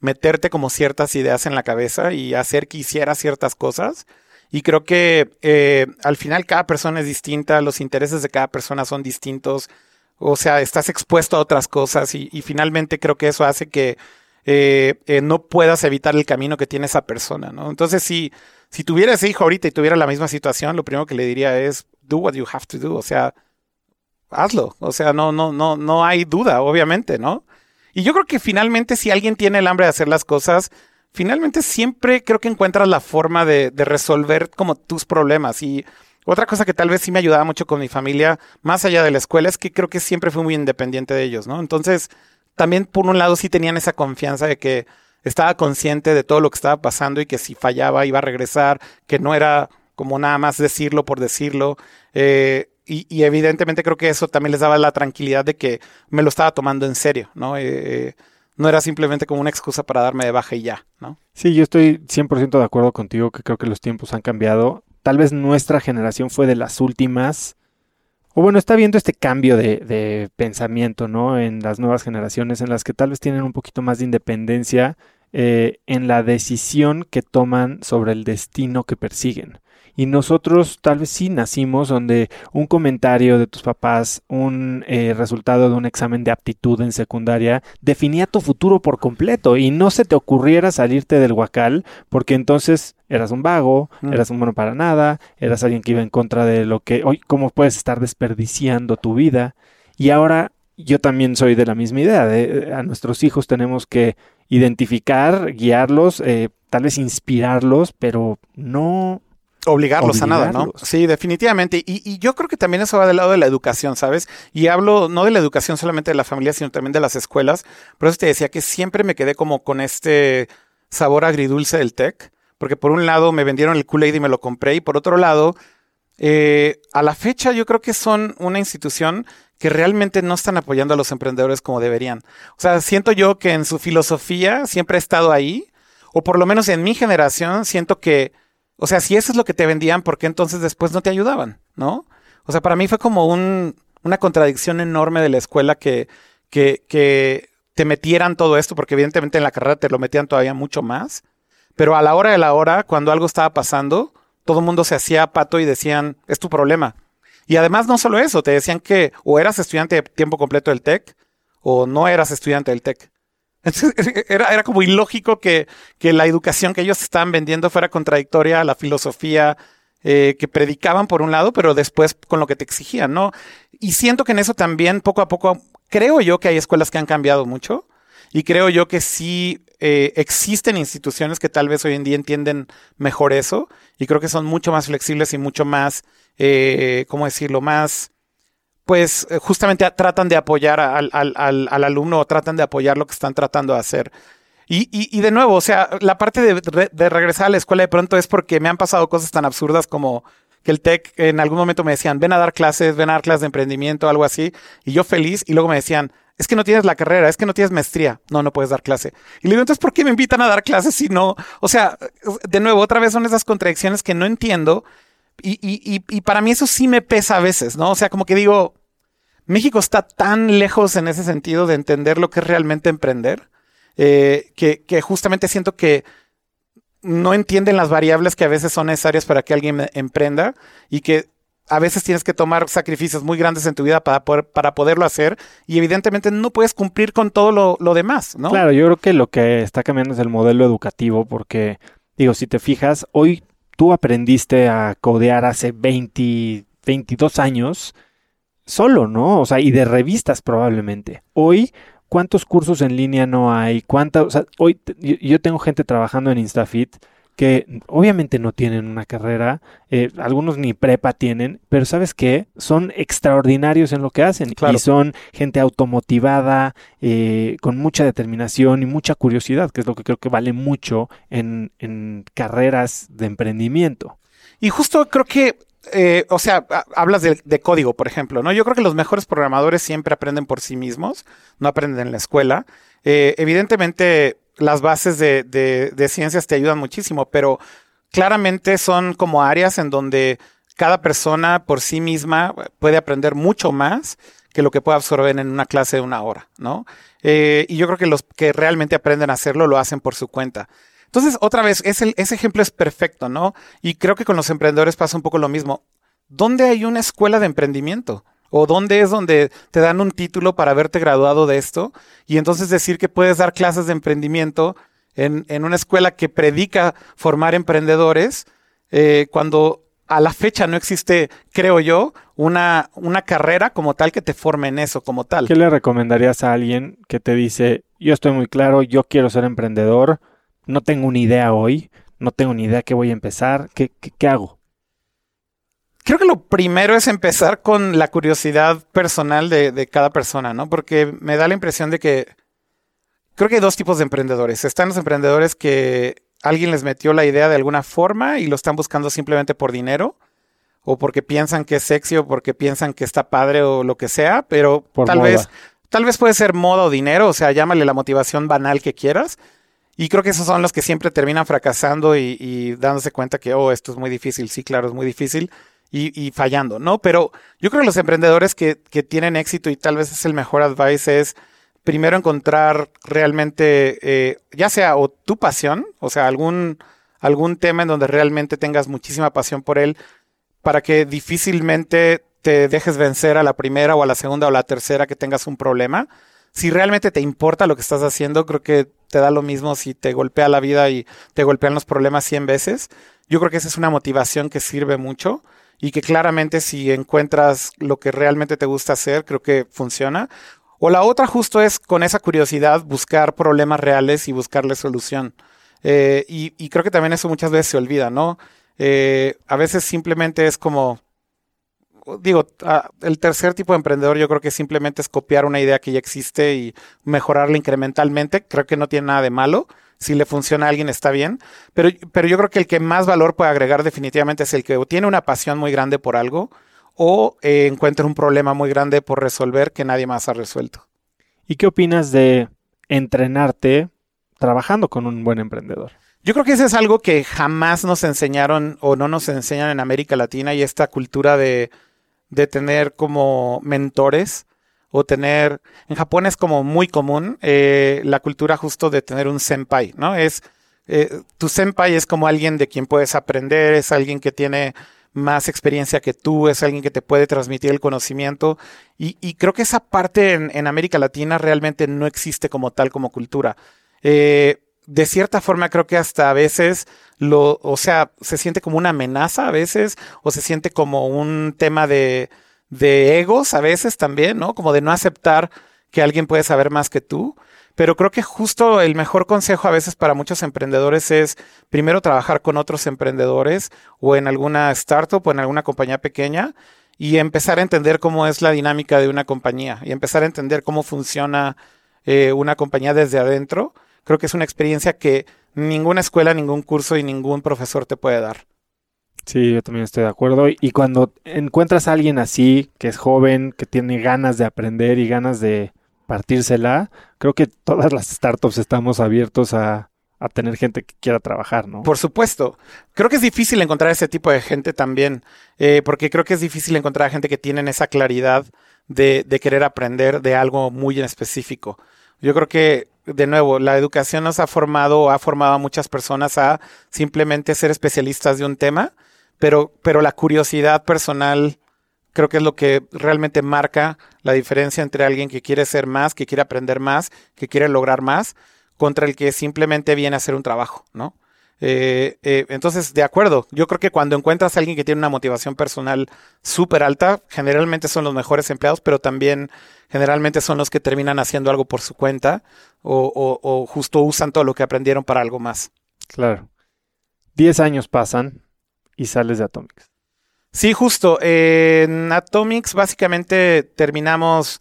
meterte como ciertas ideas en la cabeza y hacer que hiciera ciertas cosas y creo que eh, al final cada persona es distinta, los intereses de cada persona son distintos, o sea, estás expuesto a otras cosas y, finalmente creo que eso hace que eh, eh, no puedas evitar el camino que tiene esa persona, ¿no? Entonces, si, si tuviera hijo ahorita y tuviera la misma situación, lo primero que le diría es, do what you have to do, o sea, hazlo, o sea, no, no, no, no hay duda, obviamente, ¿no? Y yo creo que finalmente si alguien tiene el hambre de hacer las cosas, finalmente siempre creo que encuentras la forma de, resolver como tus problemas. Y otra cosa que tal vez sí me ayudaba mucho con mi familia, más allá de la escuela, es que creo que siempre fui muy independiente de ellos, ¿no? Entonces, también por un lado sí tenían esa confianza de que estaba consciente de todo lo que estaba pasando y que si fallaba iba a regresar, que no era como nada más decirlo por decirlo. Eh, y, evidentemente creo que eso también les daba la tranquilidad de que me lo estaba tomando en serio, ¿no? Eh, no era simplemente como una excusa para darme de baja y ya, ¿no? Sí, yo estoy 100% de acuerdo contigo que creo que los tiempos han cambiado. Tal vez nuestra generación fue de las últimas, o bueno, está viendo este cambio de, pensamiento, ¿no? En las nuevas generaciones, en las que tal vez tienen un poquito más de independencia eh, en la decisión que toman sobre el destino que persiguen. Y nosotros tal vez sí nacimos donde un comentario de tus papás, un eh, resultado de un examen de aptitud en secundaria, definía tu futuro por completo y no se te ocurriera salirte del huacal porque entonces eras un vago, mm. eras un bueno para nada, eras alguien que iba en contra de lo que hoy, cómo puedes estar desperdiciando tu vida. Y ahora yo también soy de la misma idea, de, a nuestros hijos tenemos que identificar, guiarlos, eh, tal vez inspirarlos, pero no obligarlos, obligarlos, a nada, ¿no? Sí, definitivamente. Y, y, yo creo que también eso va del lado de la educación, ¿sabes? Y hablo no de la educación solamente de la familia, sino también de las escuelas. Por eso te decía que siempre me quedé como con este sabor agridulce del tech, porque por un lado me vendieron el Kool-Aid y me lo compré, y por otro lado, eh, a la fecha yo creo que son una institución que realmente no están apoyando a los emprendedores como deberían. O sea, siento yo que en su filosofía siempre he estado ahí, o por lo menos en mi generación siento que o sea, si eso es lo que te vendían, ¿por qué entonces después no te ayudaban? ¿No? O sea, para mí fue como un, una contradicción enorme de la escuela que, que, te metieran todo esto, porque evidentemente en la carrera te lo metían todavía mucho más. Pero a la hora de la hora, cuando algo estaba pasando, todo el mundo se hacía pato y decían, es tu problema. Y además no solo eso, te decían que o eras estudiante de tiempo completo del TEC o no eras estudiante del TEC. Era, era como ilógico que, que la educación que ellos estaban vendiendo fuera contradictoria a la filosofía eh, que predicaban por un lado, pero después con lo que te exigían, ¿no? Y siento que en eso también poco a poco, creo yo que hay escuelas que han cambiado mucho y creo yo que sí eh, existen instituciones que tal vez hoy en día entienden mejor eso y creo que son mucho más flexibles y mucho más, eh, ¿cómo decirlo?, más pues eh, justamente tratan de apoyar al, al, al, al, alumno o tratan de apoyar lo que están tratando de hacer. Y, y, de nuevo, o sea, la parte de, regresar a la escuela de pronto es porque me han pasado cosas tan absurdas como que el TEC en algún momento me decían, ven a dar clases, ven a dar clases de emprendimiento, algo así, y yo feliz, y luego me decían, es que no tienes la carrera, es que no tienes maestría, no, no puedes dar clase. Y le digo, entonces, ¿por qué me invitan a dar clases si no? O sea, de nuevo, otra vez son esas contradicciones que no entiendo, y, y, y para mí eso sí me pesa a veces, ¿no? O sea, como que digo, México está tan lejos en ese sentido de entender lo que es realmente emprender, eh, que, justamente siento que no entienden las variables que a veces son necesarias para que alguien emprenda y que a veces tienes que tomar sacrificios muy grandes en tu vida para, para poderlo hacer y evidentemente no puedes cumplir con todo lo, lo, demás, ¿no? Claro, yo creo que lo que está cambiando es el modelo educativo porque, digo, si te fijas, hoy tú aprendiste a codear hace 20, 22 años solo, ¿no? O sea, y de revistas probablemente. Hoy, ¿cuántos cursos en línea no hay? ¿Cuánta, o sea, hoy yo tengo gente trabajando en InstaFit que obviamente no tienen una carrera, eh, algunos ni prepa tienen, pero ¿sabes qué? Son extraordinarios en lo que hacen y son gente automotivada, eh, con mucha determinación y mucha curiosidad, que es lo que creo que vale mucho en, en carreras de emprendimiento. Y justo creo que eh, o sea, hablas de, código, por ejemplo, ¿no? Yo creo que los mejores programadores siempre aprenden por sí mismos, no aprenden en la escuela. evidentemente, las bases de, de, ciencias te ayudan muchísimo, pero claramente son como áreas en donde cada persona por sí misma puede aprender mucho más que lo que puede absorber en una clase de una hora, ¿no? Eh, y yo creo que los que realmente aprenden a hacerlo lo hacen por su cuenta. Entonces, otra vez, ese, ese ejemplo es perfecto, ¿no? Y creo que con los emprendedores pasa un poco lo mismo. ¿Dónde hay una escuela de emprendimiento? ¿O dónde es donde te dan un título para haberte graduado de esto? Y entonces decir que puedes dar clases de emprendimiento en, una escuela que predica formar emprendedores, eh, cuando a la fecha no existe, creo yo, una, una carrera como tal que te forme en eso como tal. ¿Qué le recomendarías a alguien que te dice, yo estoy muy claro, yo quiero ser emprendedor, no tengo una idea hoy, no tengo ni idea qué voy a empezar, qué, qué hago? Creo que lo primero es empezar con la curiosidad personal de, cada persona, ¿no? Porque me da la impresión de que creo que hay dos tipos de emprendedores. Están los emprendedores que alguien les metió la idea de alguna forma y lo están buscando simplemente por dinero o porque piensan que es sexy o porque piensan que está padre o lo que sea, pero tal vez tal vez puede ser moda o dinero, o sea, llámale la motivación banal que quieras. Y creo que esos son los que siempre terminan fracasando y, dándose cuenta que, oh, esto es muy difícil. Sí, claro, es muy difícil y, fallando, ¿no? Pero yo creo que los emprendedores que, que, tienen éxito y tal vez es el mejor advice es primero encontrar realmente, eh, ya sea o tu pasión, o sea, algún, algún tema en donde realmente tengas muchísima pasión por él, para que difícilmente te dejes vencer a la primera o a la segunda o la tercera que tengas un problema. Si realmente te importa lo que estás haciendo, creo que te da lo mismo si te golpea la vida y te golpean los problemas 100 veces. Yo creo que esa es una motivación que sirve mucho y que claramente si encuentras lo que realmente te gusta hacer, creo que funciona. O la otra justo es con esa curiosidad buscar problemas reales y buscarle solución. Eh, y, creo que también eso muchas veces se olvida, ¿no? Eh, a veces simplemente es como, digo, el tercer tipo de emprendedor yo creo que simplemente es copiar una idea que ya existe y mejorarla incrementalmente. Creo que no tiene nada de malo si le funciona a alguien está bien, pero, pero yo creo que el que más valor puede agregar definitivamente es el que tiene una pasión muy grande por algo o eh, encuentra un problema muy grande por resolver que nadie más ha resuelto. ¿Y qué opinas de entrenarte trabajando con un buen emprendedor? Yo creo que eso es algo que jamás nos enseñaron o no nos enseñan en América Latina y esta cultura de, de tener como mentores o tener, en Japón es como muy común eh, la cultura justo de tener un senpai, ¿no? Es, eh, tu senpai es como alguien de quien puedes aprender, es alguien que tiene más experiencia que tú, es alguien que te puede transmitir el conocimiento y, creo que esa parte en, América Latina realmente no existe como tal como cultura. Eh, de cierta forma creo que hasta a veces lo, o sea, se siente como una amenaza a veces o se siente como un tema de, de egos a veces también, ¿no? Como de no aceptar que alguien puede saber más que tú. Pero creo que justo el mejor consejo a veces para muchos emprendedores es primero trabajar con otros emprendedores o en alguna startup o en alguna compañía pequeña y empezar a entender cómo es la dinámica de una compañía y empezar a entender cómo funciona eh, una compañía desde adentro. Creo que es una experiencia que ninguna escuela, ningún curso y ningún profesor te puede dar. Sí, yo también estoy de acuerdo. Y cuando encuentras a alguien así, que es joven, que tiene ganas de aprender y ganas de partírsela, creo que todas las startups estamos abiertos a, tener gente que quiera trabajar, ¿no? Por supuesto. Creo que es difícil encontrar ese tipo de gente también, eh, porque creo que es difícil encontrar a gente que tienen esa claridad de, de querer aprender de algo muy en específico. Yo creo que, de nuevo, la educación nos ha formado, ha formado a muchas personas a simplemente ser especialistas de un tema pero, pero la curiosidad personal creo que es lo que realmente marca la diferencia entre alguien que quiere ser más, que quiere aprender más, que quiere lograr más, contra el que simplemente viene a hacer un trabajo, ¿no? Eh, eh, entonces, de acuerdo, yo creo que cuando encuentras a alguien que tiene una motivación personal súper alta, generalmente son los mejores empleados, pero también generalmente son los que terminan haciendo algo por su cuenta o, o justo usan todo lo que aprendieron para algo más. Claro. Diez años pasan y sales de Atomics. Sí, justo. en Atomics básicamente terminamos...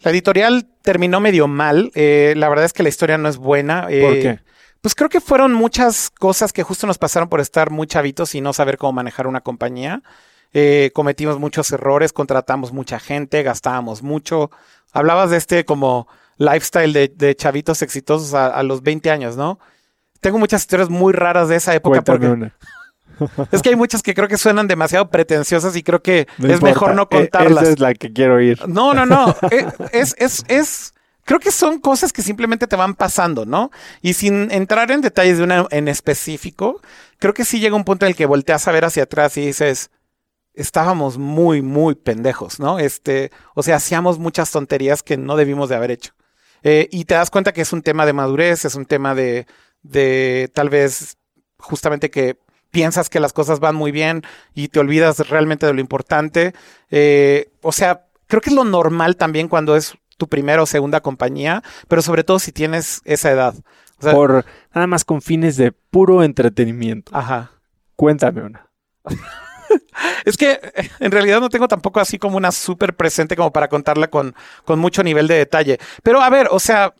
La editorial terminó medio mal. Eh, la verdad es que la historia no es buena. ¿Por qué? Pues creo que fueron muchas cosas que justo nos pasaron por estar muy chavitos y no saber cómo manejar una compañía. Eh, cometimos muchos errores, contratamos mucha gente, gastábamos mucho. Hablabas de este como lifestyle de, chavitos exitosos a, los 20 años, ¿no? Tengo muchas historias muy raras de esa época porque es que hay muchas que creo que suenan demasiado pretenciosas y creo que es mejor no e-, contarlas. Esa es la que quiero ir. No, no, no. E-, es, es, es, creo que son cosas que simplemente te van pasando, ¿no? Y sin entrar en detalles de una en específico, creo que sí llega un punto en el que volteas a ver hacia atrás y dices, estábamos muy, muy pendejos, ¿no? Este, o sea, hacíamos muchas tonterías que no debimos de haber hecho. Eh, y te das cuenta que es un tema de madurez, es un tema de, de tal vez justamente que piensas que las cosas van muy bien y te olvidas realmente de lo importante. Eh, o sea, creo que es lo normal también cuando es tu primera o segunda compañía, pero sobre todo si tienes esa edad. Por nada más con fines de puro entretenimiento. Ajá. Cuéntame una. es que en realidad no tengo tampoco así como una súper presente como para contarla con, con mucho nivel de detalle. Pero a ver, o sea,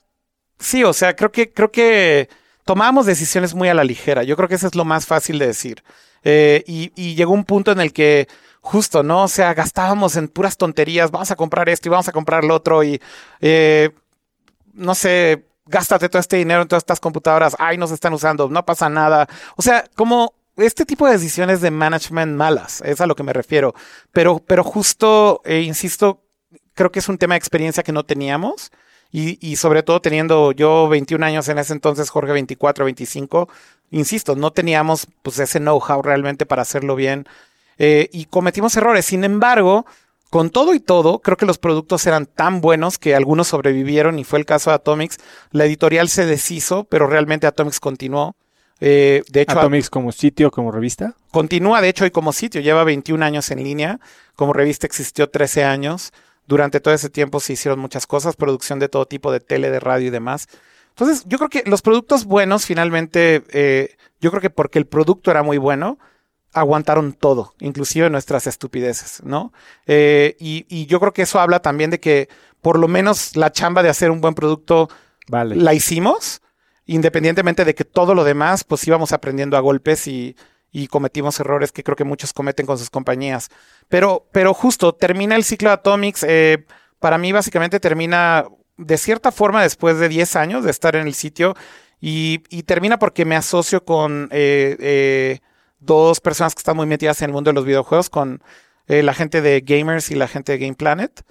sí, o sea, creo que, creo que tomábamos decisiones muy a la ligera. Yo creo que eso es lo más fácil de decir. Eh, y, llegó un punto en el que justo, ¿no? O sea, gastábamos en puras tonterías, vamos a comprar esto y vamos a comprar lo otro y, eh, no sé, gástate todo este dinero en todas estas computadoras, ay, nos están usando, no pasa nada. O sea, como este tipo de decisiones de management malas, es a lo que me refiero. Pero, pero justo, eh, insisto, creo que es un tema de experiencia que no teníamos y, sobre todo teniendo yo 21 años en ese entonces, Jorge 24, 25, insisto, no teníamos pues ese know-how realmente para hacerlo bien eh, y cometimos errores. Sin embargo, con todo y todo, creo que los productos eran tan buenos que algunos sobrevivieron y fue el caso de Atomics. La editorial se deshizo, pero realmente Atomics continuó. Eh, de hecho, Atomics como sitio, como revista. Continúa, de hecho, y como sitio. Lleva 21 años en línea. Como revista existió 13 años. Durante todo ese tiempo se hicieron muchas cosas, producción de todo tipo de tele, de radio y demás. Entonces, yo creo que los productos buenos, finalmente, eh, yo creo que porque el producto era muy bueno, aguantaron todo, inclusive nuestras estupideces, ¿no? Eh, y, yo creo que eso habla también de que por lo menos la chamba de hacer un buen producto vale. la hicimos, independientemente de que todo lo demás, pues íbamos aprendiendo a golpes y, y cometimos errores que creo que muchos cometen con sus compañías. Pero, pero justo, termina el ciclo de Atomics. Eh, para mí, básicamente, termina de cierta forma después de 10 años de estar en el sitio. Y, termina porque me asocio con eh, eh, dos personas que están muy metidas en el mundo de los videojuegos, con la gente de Gamers y la gente de Game Planet.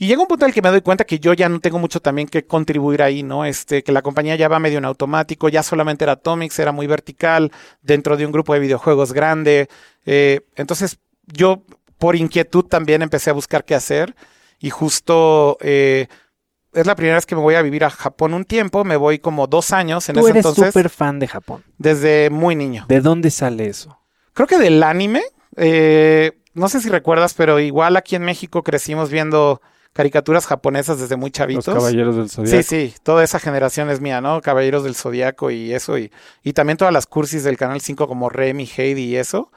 Y llega un punto en el que me doy cuenta que yo ya no tengo mucho también que contribuir ahí, ¿no? Este, que la compañía ya va medio en automático, ya solamente era Atomics, era muy vertical, dentro de un grupo de videojuegos grande. Eh, entonces, yo por inquietud también empecé a buscar qué hacer y justo eh, es la primera vez que me voy a vivir a Japón un tiempo, me voy como dos años en Tú eres súper fan de Japón. Desde muy niño. ¿De dónde sale eso? Creo que del anime. Eh, no sé si recuerdas, pero igual aquí en México crecimos viendo caricaturas japonesas desde muy chavitos. Los Caballeros del Zodiaco. Sí, sí, toda esa generación es mía, ¿no? Caballeros del Zodiaco y eso, y, y también todas las cursis del Canal 5 como Remy, Heidi y eso.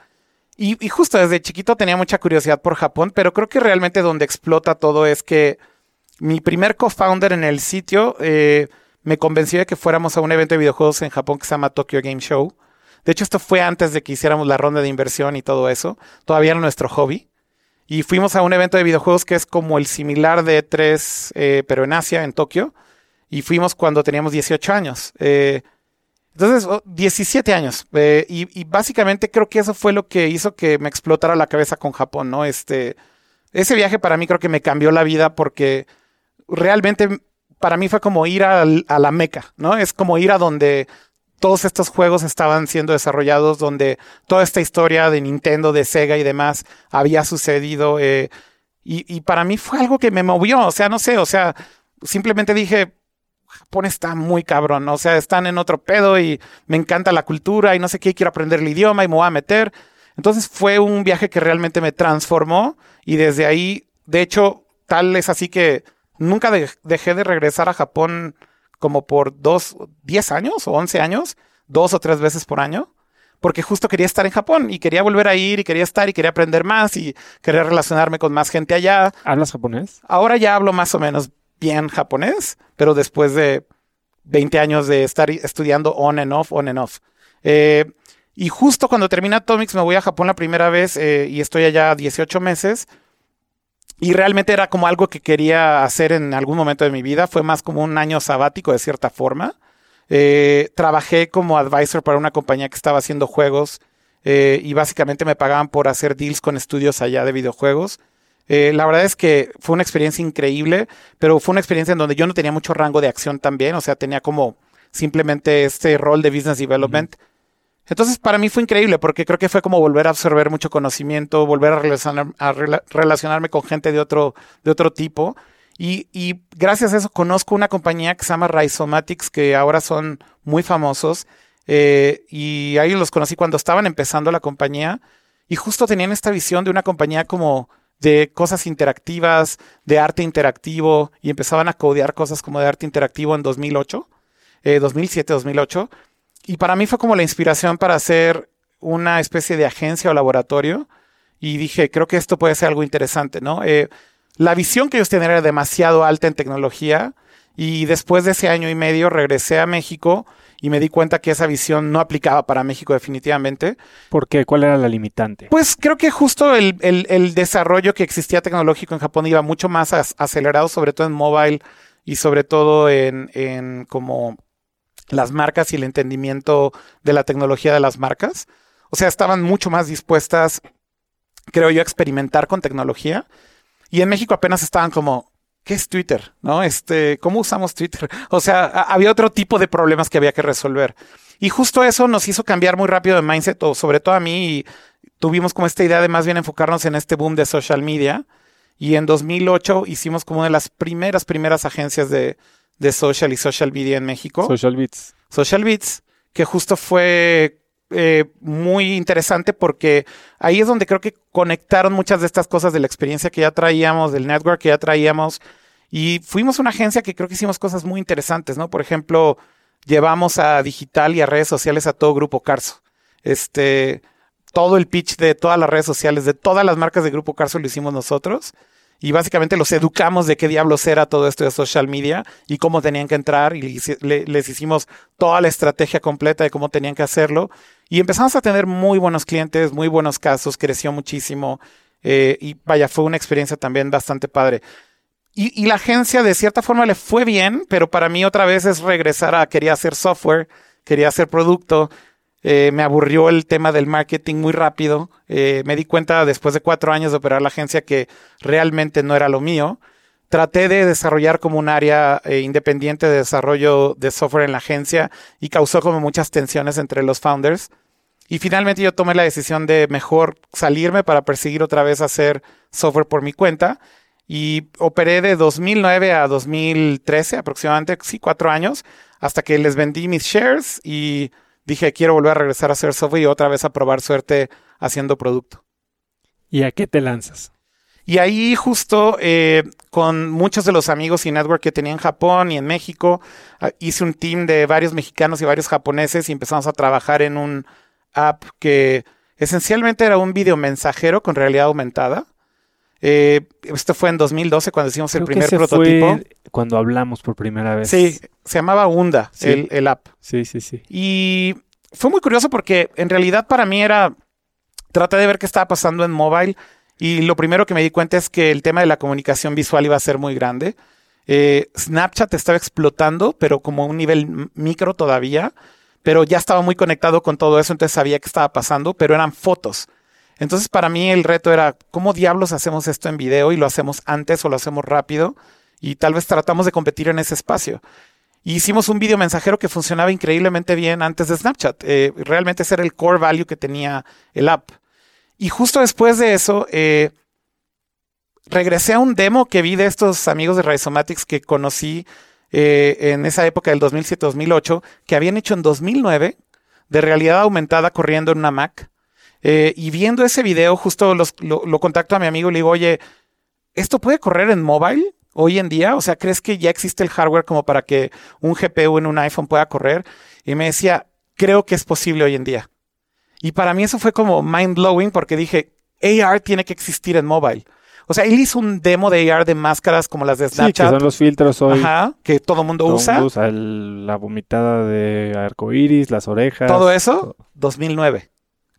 Y, justo desde chiquito tenía mucha curiosidad por Japón, pero creo que realmente donde explota todo es que mi primer co-founder en el sitio eh, me convenció de que fuéramos a un evento de videojuegos en Japón que se llama Tokyo Game Show. De hecho, esto fue antes de que hiciéramos la ronda de inversión y todo eso. Todavía era nuestro hobby. Y fuimos a un evento de videojuegos que es como el similar de E3, eh, pero en Asia, en Tokio. Y fuimos cuando teníamos 18 años. Eh, entonces, 17 años. Eh, y, básicamente creo que eso fue lo que hizo que me explotara la cabeza con Japón, ¿no? Este, ese viaje para mí creo que me cambió la vida porque realmente para mí fue como ir a, a la Meca, ¿no? Es como ir a donde todos estos juegos estaban siendo desarrollados donde toda esta historia de Nintendo, de Sega y demás había sucedido. Eh, y, y, para mí fue algo que me movió, o sea, no sé, o sea, simplemente dije, Japón está muy cabrón, o sea, están en otro pedo y me encanta la cultura y no sé qué, quiero aprender el idioma y me voy a meter. Entonces fue un viaje que realmente me transformó y desde ahí, de hecho, tal es así que nunca dejé de regresar a Japón como por dos, diez años o once años, dos o tres veces por año, porque justo quería estar en Japón y quería volver a ir y quería estar y quería aprender más y quería relacionarme con más gente allá. ¿Hablas japonés? Ahora ya hablo más o menos bien japonés, pero después de 20 años de estar estudiando on and off, on and off. Eh, y justo cuando termina Atomics me voy a Japón la primera vez eh, y estoy allá 18 meses. Y realmente era como algo que quería hacer en algún momento de mi vida. Fue más como un año sabático de cierta forma. Eh, trabajé como advisor para una compañía que estaba haciendo juegos y básicamente me pagaban por hacer deals con estudios allá de videojuegos. Eh, la verdad es que fue una experiencia increíble, pero fue una experiencia en donde yo no tenía mucho rango de acción también, o sea, tenía como simplemente este rol de business development. Entonces, para mí fue increíble porque creo que fue como volver a absorber mucho conocimiento, volver a, relacionarme con gente de otro, de otro tipo. Y, gracias a eso conozco una compañía que se llama Rhizomatics, que ahora son muy famosos. Eh, y ahí los conocí cuando estaban empezando la compañía. Y justo tenían esta visión de una compañía como de cosas interactivas, de arte interactivo, y empezaban a codear cosas como de arte interactivo en 2008, 2007, 2008. Y para mí fue como la inspiración para hacer una especie de agencia o laboratorio. Y dije, creo que esto puede ser algo interesante, ¿no? Eh, la visión que ellos tenían era demasiado alta en tecnología. Y después de ese año y medio regresé a México y me di cuenta que esa visión no aplicaba para México definitivamente. ¿Por qué? ¿Cuál era la limitante? Pues creo que justo el, desarrollo que existía tecnológico en Japón iba mucho más acelerado, sobre todo en mobile y sobre todo en, en como las marcas y el entendimiento de la tecnología de las marcas. O sea, estaban mucho más dispuestas, creo yo, a experimentar con tecnología. Y en México apenas estaban como, ¿qué es Twitter? ¿No? Este, ¿cómo usamos Twitter? O sea, había otro tipo de problemas que había que resolver. Y justo eso nos hizo cambiar muy rápido de mindset, o sobre todo a mí, y tuvimos como esta idea de más bien enfocarnos en este boom de social media. Y en 2008 hicimos como una de las primeras, primeras agencias de, de social y social media en México. Social Beats. Social Beats, que justo fue eh, muy interesante porque ahí es donde creo que conectaron muchas de estas cosas de la experiencia que ya traíamos, del network que ya traíamos. Y fuimos una agencia que creo que hicimos cosas muy interesantes, ¿no? Por ejemplo, llevamos a digital y a redes sociales a todo Grupo Carso. Este, todo el pitch de todas las redes sociales, de todas las marcas de Grupo Carso lo hicimos nosotros y básicamente los educamos de qué diablos era todo esto de social media y cómo tenían que entrar y les hicimos toda la estrategia completa de cómo tenían que hacerlo y empezamos a tener muy buenos clientes, muy buenos casos, creció muchísimo eh, y vaya, fue una experiencia también bastante padre. Y, la agencia de cierta forma le fue bien, pero para mí otra vez es regresar a quería hacer software, quería hacer producto, eh, me aburrió el tema del marketing muy rápido. Eh, me di cuenta después de cuatro años de operar la agencia que realmente no era lo mío. Traté de desarrollar como un área eh, independiente de desarrollo de software en la agencia y causó como muchas tensiones entre los founders. Y finalmente yo tomé la decisión de mejor salirme para perseguir otra vez hacer software por mi cuenta. Y operé de 2009 a 2013 aproximadamente, sí, cuatro años, hasta que les vendí mis shares y dije, quiero volver a regresar a hacer software y otra vez a probar suerte haciendo producto. ¿Y a qué te lanzas? Y ahí justo eh, con muchos de los amigos y network que tenía en Japón y en México, ah, hice un team de varios mexicanos y varios japoneses y empezamos a trabajar en un app que esencialmente era un video mensajero con realidad aumentada. Eh, esto fue en 2012 cuando hicimos el primer prototipo. cuando hablamos por primera vez. Sí, se llamaba Unda, el, el, app. Sí, sí, sí. Y fue muy curioso porque en realidad para mí era, traté de ver qué estaba pasando en mobile y lo primero que me di cuenta es que el tema de la comunicación visual iba a ser muy grande. Eh, Snapchat estaba explotando, pero como a un nivel micro todavía, pero ya estaba muy conectado con todo eso, entonces sabía qué estaba pasando, pero eran fotos. Entonces para mí el reto era, ¿cómo diablos hacemos esto en video y lo hacemos antes o lo hacemos rápido? Y tal vez tratamos de competir en ese espacio. Hicimos un video mensajero que funcionaba increíblemente bien antes de Snapchat. Eh, realmente ese era el core value que tenía el app. Y justo después de eso, eh, regresé a un demo que vi de estos amigos de Rhizomatics que conocí eh, en esa época del 2007-2008, que habían hecho en 2009 de realidad aumentada corriendo en una Mac. Eh, y viendo ese video, justo lo, lo, contacto a mi amigo y le digo, oye, ¿esto puede correr en mobile hoy en día? O sea, ¿crees que ya existe el hardware como para que un GPU en un iPhone pueda correr? Y me decía, creo que es posible hoy en día. Y para mí eso fue como mind blowing porque dije, AR tiene que existir en mobile. O sea, él hizo un demo de AR de máscaras como las de Snapchat. Sí, que son los filtros hoy. Ajá, que todo mundo usa. Mundo usa la vomitada de arcoiris, las orejas. Todo eso, 2009,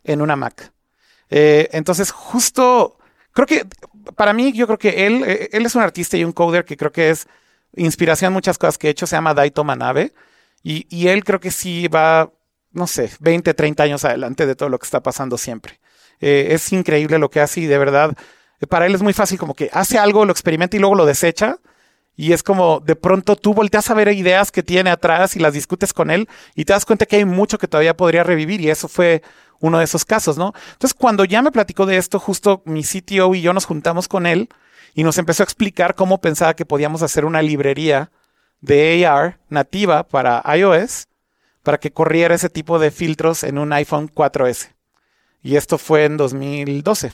en una Mac. Eh, entonces, justo, creo que, para mí, yo creo que él, eh, él es un artista y un coder que creo que es inspiración en muchas cosas que he hecho. Se llama Daito Manabe. Y, y él creo que sí va, no sé, 20, 30 años adelante de todo lo que está pasando siempre. Eh, es increíble lo que hace y de verdad para él es muy fácil como que hace algo, lo experimenta y luego lo desecha. Y es como de pronto tú volteas a ver ideas que tiene atrás y las discutes con él y te das cuenta que hay mucho que todavía podría revivir y eso fue uno de esos casos, ¿no? Entonces cuando ya me platicó de esto, justo mi CTO y yo nos juntamos con él y nos empezó a explicar cómo pensaba que podíamos hacer una librería de AR nativa para iOS para que corriera ese tipo de filtros en un iPhone 4S. Y esto fue en 2012.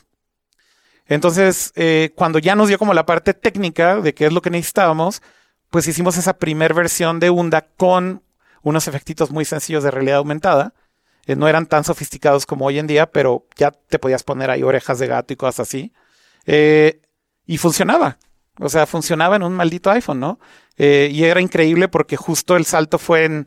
Entonces, eh, cuando ya nos dio como la parte técnica de qué es lo que necesitábamos, pues hicimos esa primer versión de Unda con unos efectitos muy sencillos de realidad aumentada. Eh, no eran tan sofisticados como hoy en día, pero ya te podías poner ahí orejas de gato y cosas así. Eh, y funcionaba. O sea, funcionaba en un maldito iPhone, ¿no? y era increíble porque justo el salto fue en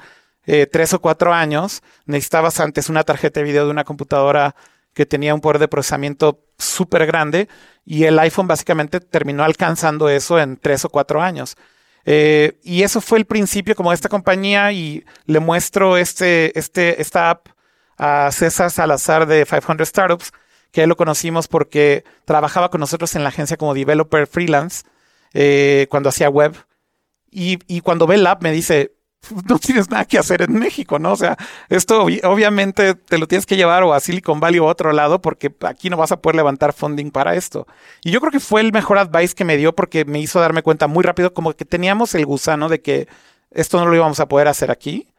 tres o cuatro años. Necesitabas antes una tarjeta de video de una computadora que tenía un poder de procesamiento súper grande y el iPhone básicamente terminó alcanzando eso en tres o cuatro años. Eh, y eso fue el principio como de esta compañía y le muestro este, este, esta app a César Salazar de 500 Startups, que lo conocimos porque trabajaba con nosotros en la agencia como developer freelance eh, cuando hacía web. Y, y cuando ve el app me dice, no tienes nada que hacer en México, ¿no? O sea, esto obviamente te lo tienes que llevar o a Silicon Valley o a otro lado porque aquí no vas a poder levantar funding para esto. Y yo creo que fue el mejor advice que me dio porque me hizo darme cuenta muy rápido como que teníamos el gusano de que esto no lo íbamos a poder hacer aquí,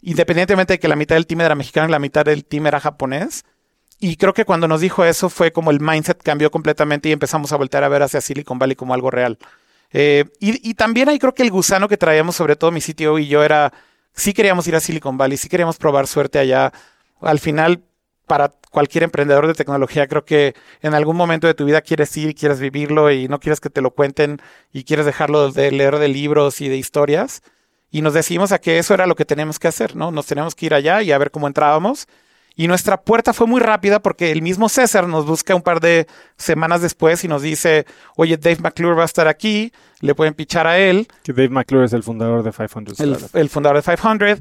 independientemente de que la mitad del team era mexicano y la mitad del team era japonés. Y creo que cuando nos dijo eso fue como el mindset cambió completamente y empezamos a voltear a ver hacia Silicon Valley como algo real. Eh, y, también ahí creo que el gusano que traíamos, sobre todo mi sitio y yo, era, sí queríamos ir a Silicon Valley, sí queríamos probar suerte allá. Al final, para cualquier emprendedor de tecnología, creo que en algún momento de tu vida quieres ir quieres vivirlo y no quieres que te lo cuenten y quieres dejarlo de leer de libros y de historias. Y nos decidimos a que eso era lo que teníamos que hacer, ¿no? Nos teníamos que ir allá y a ver cómo entrábamos. Y nuestra puerta fue muy rápida porque el mismo César nos busca un par de semanas después y nos dice, oye, Dave McClure va a estar aquí, le pueden pichar a él. Que Dave McClure es el fundador de 500. El, el, fundador de 500.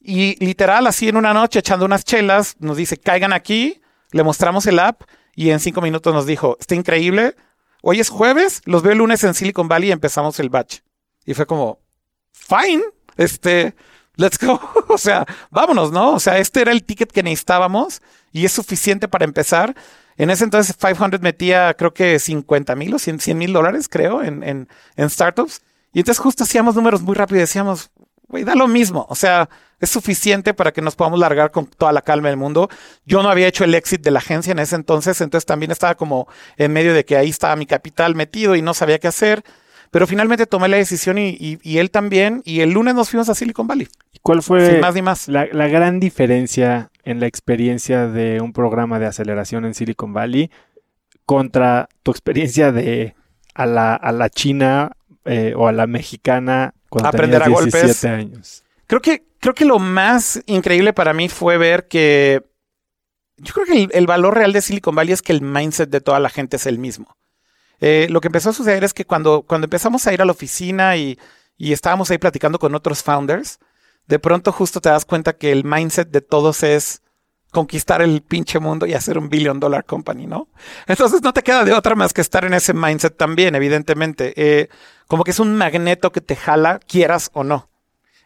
Y literal, así en una noche, echando unas chelas, nos dice, caigan aquí, le mostramos el app y en cinco minutos nos dijo, está increíble, hoy es jueves, los veo el lunes en Silicon Valley y empezamos el batch. Y fue como, fine, este, let's go. o sea, vámonos, ¿no? O sea, este era el ticket que necesitábamos y es suficiente para empezar. En ese entonces 500 metía creo que 50 mil o 100 mil dólares, creo, en, en, en, startups. Y entonces justo hacíamos números muy rápido y decíamos, güey, da lo mismo. O sea, es suficiente para que nos podamos largar con toda la calma del mundo. Yo no había hecho el exit de la agencia en ese entonces, entonces también estaba como en medio de que ahí estaba mi capital metido y no sabía qué hacer. Pero finalmente tomé la decisión y, él también. Y el lunes nos fuimos a Silicon Valley. ¿Cuál fue más ni más. La, gran diferencia en la experiencia de un programa de aceleración en Silicon Valley contra tu experiencia de a la, a la china eh, o a la mexicana cuando Aprender tenías a 17 años? Creo que, creo que lo más increíble para mí fue ver que yo creo que el, valor real de Silicon Valley es que el mindset de toda la gente es el mismo. Eh, lo que empezó a suceder es que cuando, cuando empezamos a ir a la oficina y, y estábamos ahí platicando con otros founders, de pronto justo te das cuenta que el mindset de todos es conquistar el pinche mundo y hacer un billion dollar company, ¿no? Entonces no te queda de otra más que estar en ese mindset también, evidentemente. Eh, como que es un magneto que te jala, quieras o no.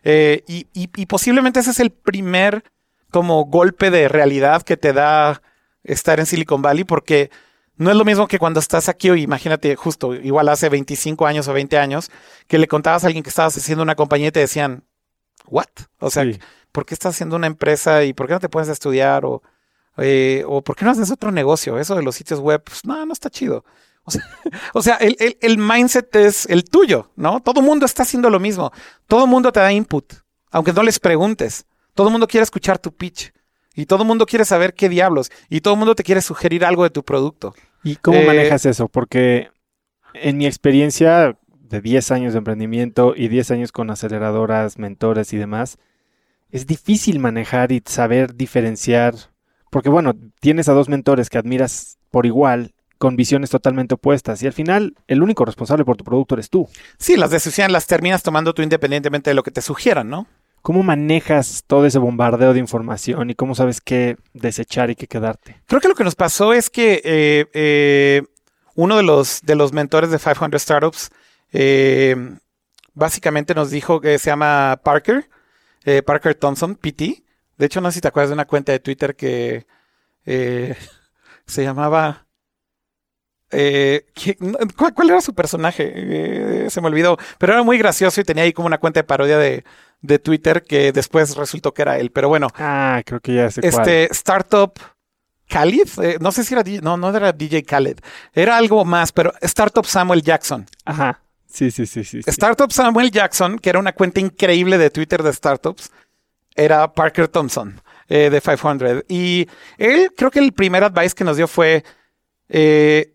Eh, y, y- y posiblemente ese es el primer como golpe de realidad que te da estar en Silicon Valley, porque no es lo mismo que cuando estás aquí, o imagínate justo, igual hace 25 años o 20 años, que le contabas a alguien que estabas haciendo una compañía y te decían, ¿what? O sea, Sí. ¿por qué estás haciendo una empresa y por qué no te puedes estudiar? O, eh, o ¿por qué no haces otro negocio? Eso de los sitios web, pues no, no está chido. O sea, o sea el, el- el mindset es el tuyo, ¿no? Todo el mundo está haciendo lo mismo. Todo el mundo te da input, aunque no les preguntes. Todo el mundo quiere escuchar tu pitch. Y todo el mundo quiere saber qué diablos. Y todo el mundo te quiere sugerir algo de tu producto. ¿Y cómo Eh, manejas eso? Porque en mi experiencia de 10 años de emprendimiento y 10 años con aceleradoras, mentores y demás, es difícil manejar y saber diferenciar. Porque bueno, tienes a dos mentores que admiras por igual, con visiones totalmente opuestas. Y al final, el único responsable por tu producto eres tú. Sí, las decisiones las terminas tomando tú independientemente de lo que te sugieran, ¿no? ¿Cómo manejas todo ese bombardeo de información y cómo sabes qué desechar y qué quedarte? Creo que lo que nos pasó es que eh, eh, uno de los, de los mentores de 500 Startups eh, básicamente nos dijo que se llama Parker, Parker Thompson, PT. De hecho, no sé si te acuerdas de una cuenta de Twitter que se llamaba... eh, ¿qué- no, ¿cuál, cuál era su personaje? Eh, se me olvidó. Pero era muy gracioso y tenía ahí como una cuenta de parodia de, de Twitter que después resultó que era él. Pero bueno, Ah, creo que ya sé cuál. este Startup Khalid, eh, no sé si era DJ, no, no era DJ Khaled, era algo más, pero Startup Samuel Jackson. Ajá. Sí, sí, sí, sí. sí. Startup Samuel Jackson, que era una cuenta increíble de Twitter de startups, era Parker Thompson eh, de 500. Y él, creo que el primer advice que nos dio fue, eh,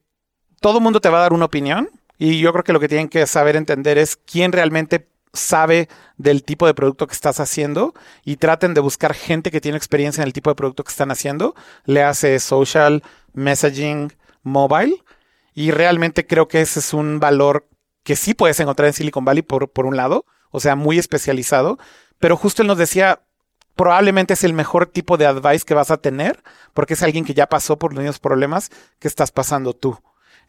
todo mundo te va a dar una opinión y yo creo que lo que tienen que saber entender es quién realmente sabe del tipo de producto que estás haciendo y traten de buscar gente que tiene experiencia en el tipo de producto que están haciendo. Le hace social, messaging, mobile. Y realmente creo que ese es un valor que sí puedes encontrar en Silicon Valley por, por un lado, o sea, muy especializado. Pero justo él nos decía, probablemente es el mejor tipo de advice que vas a tener, porque es alguien que ya pasó por los mismos problemas que estás pasando tú.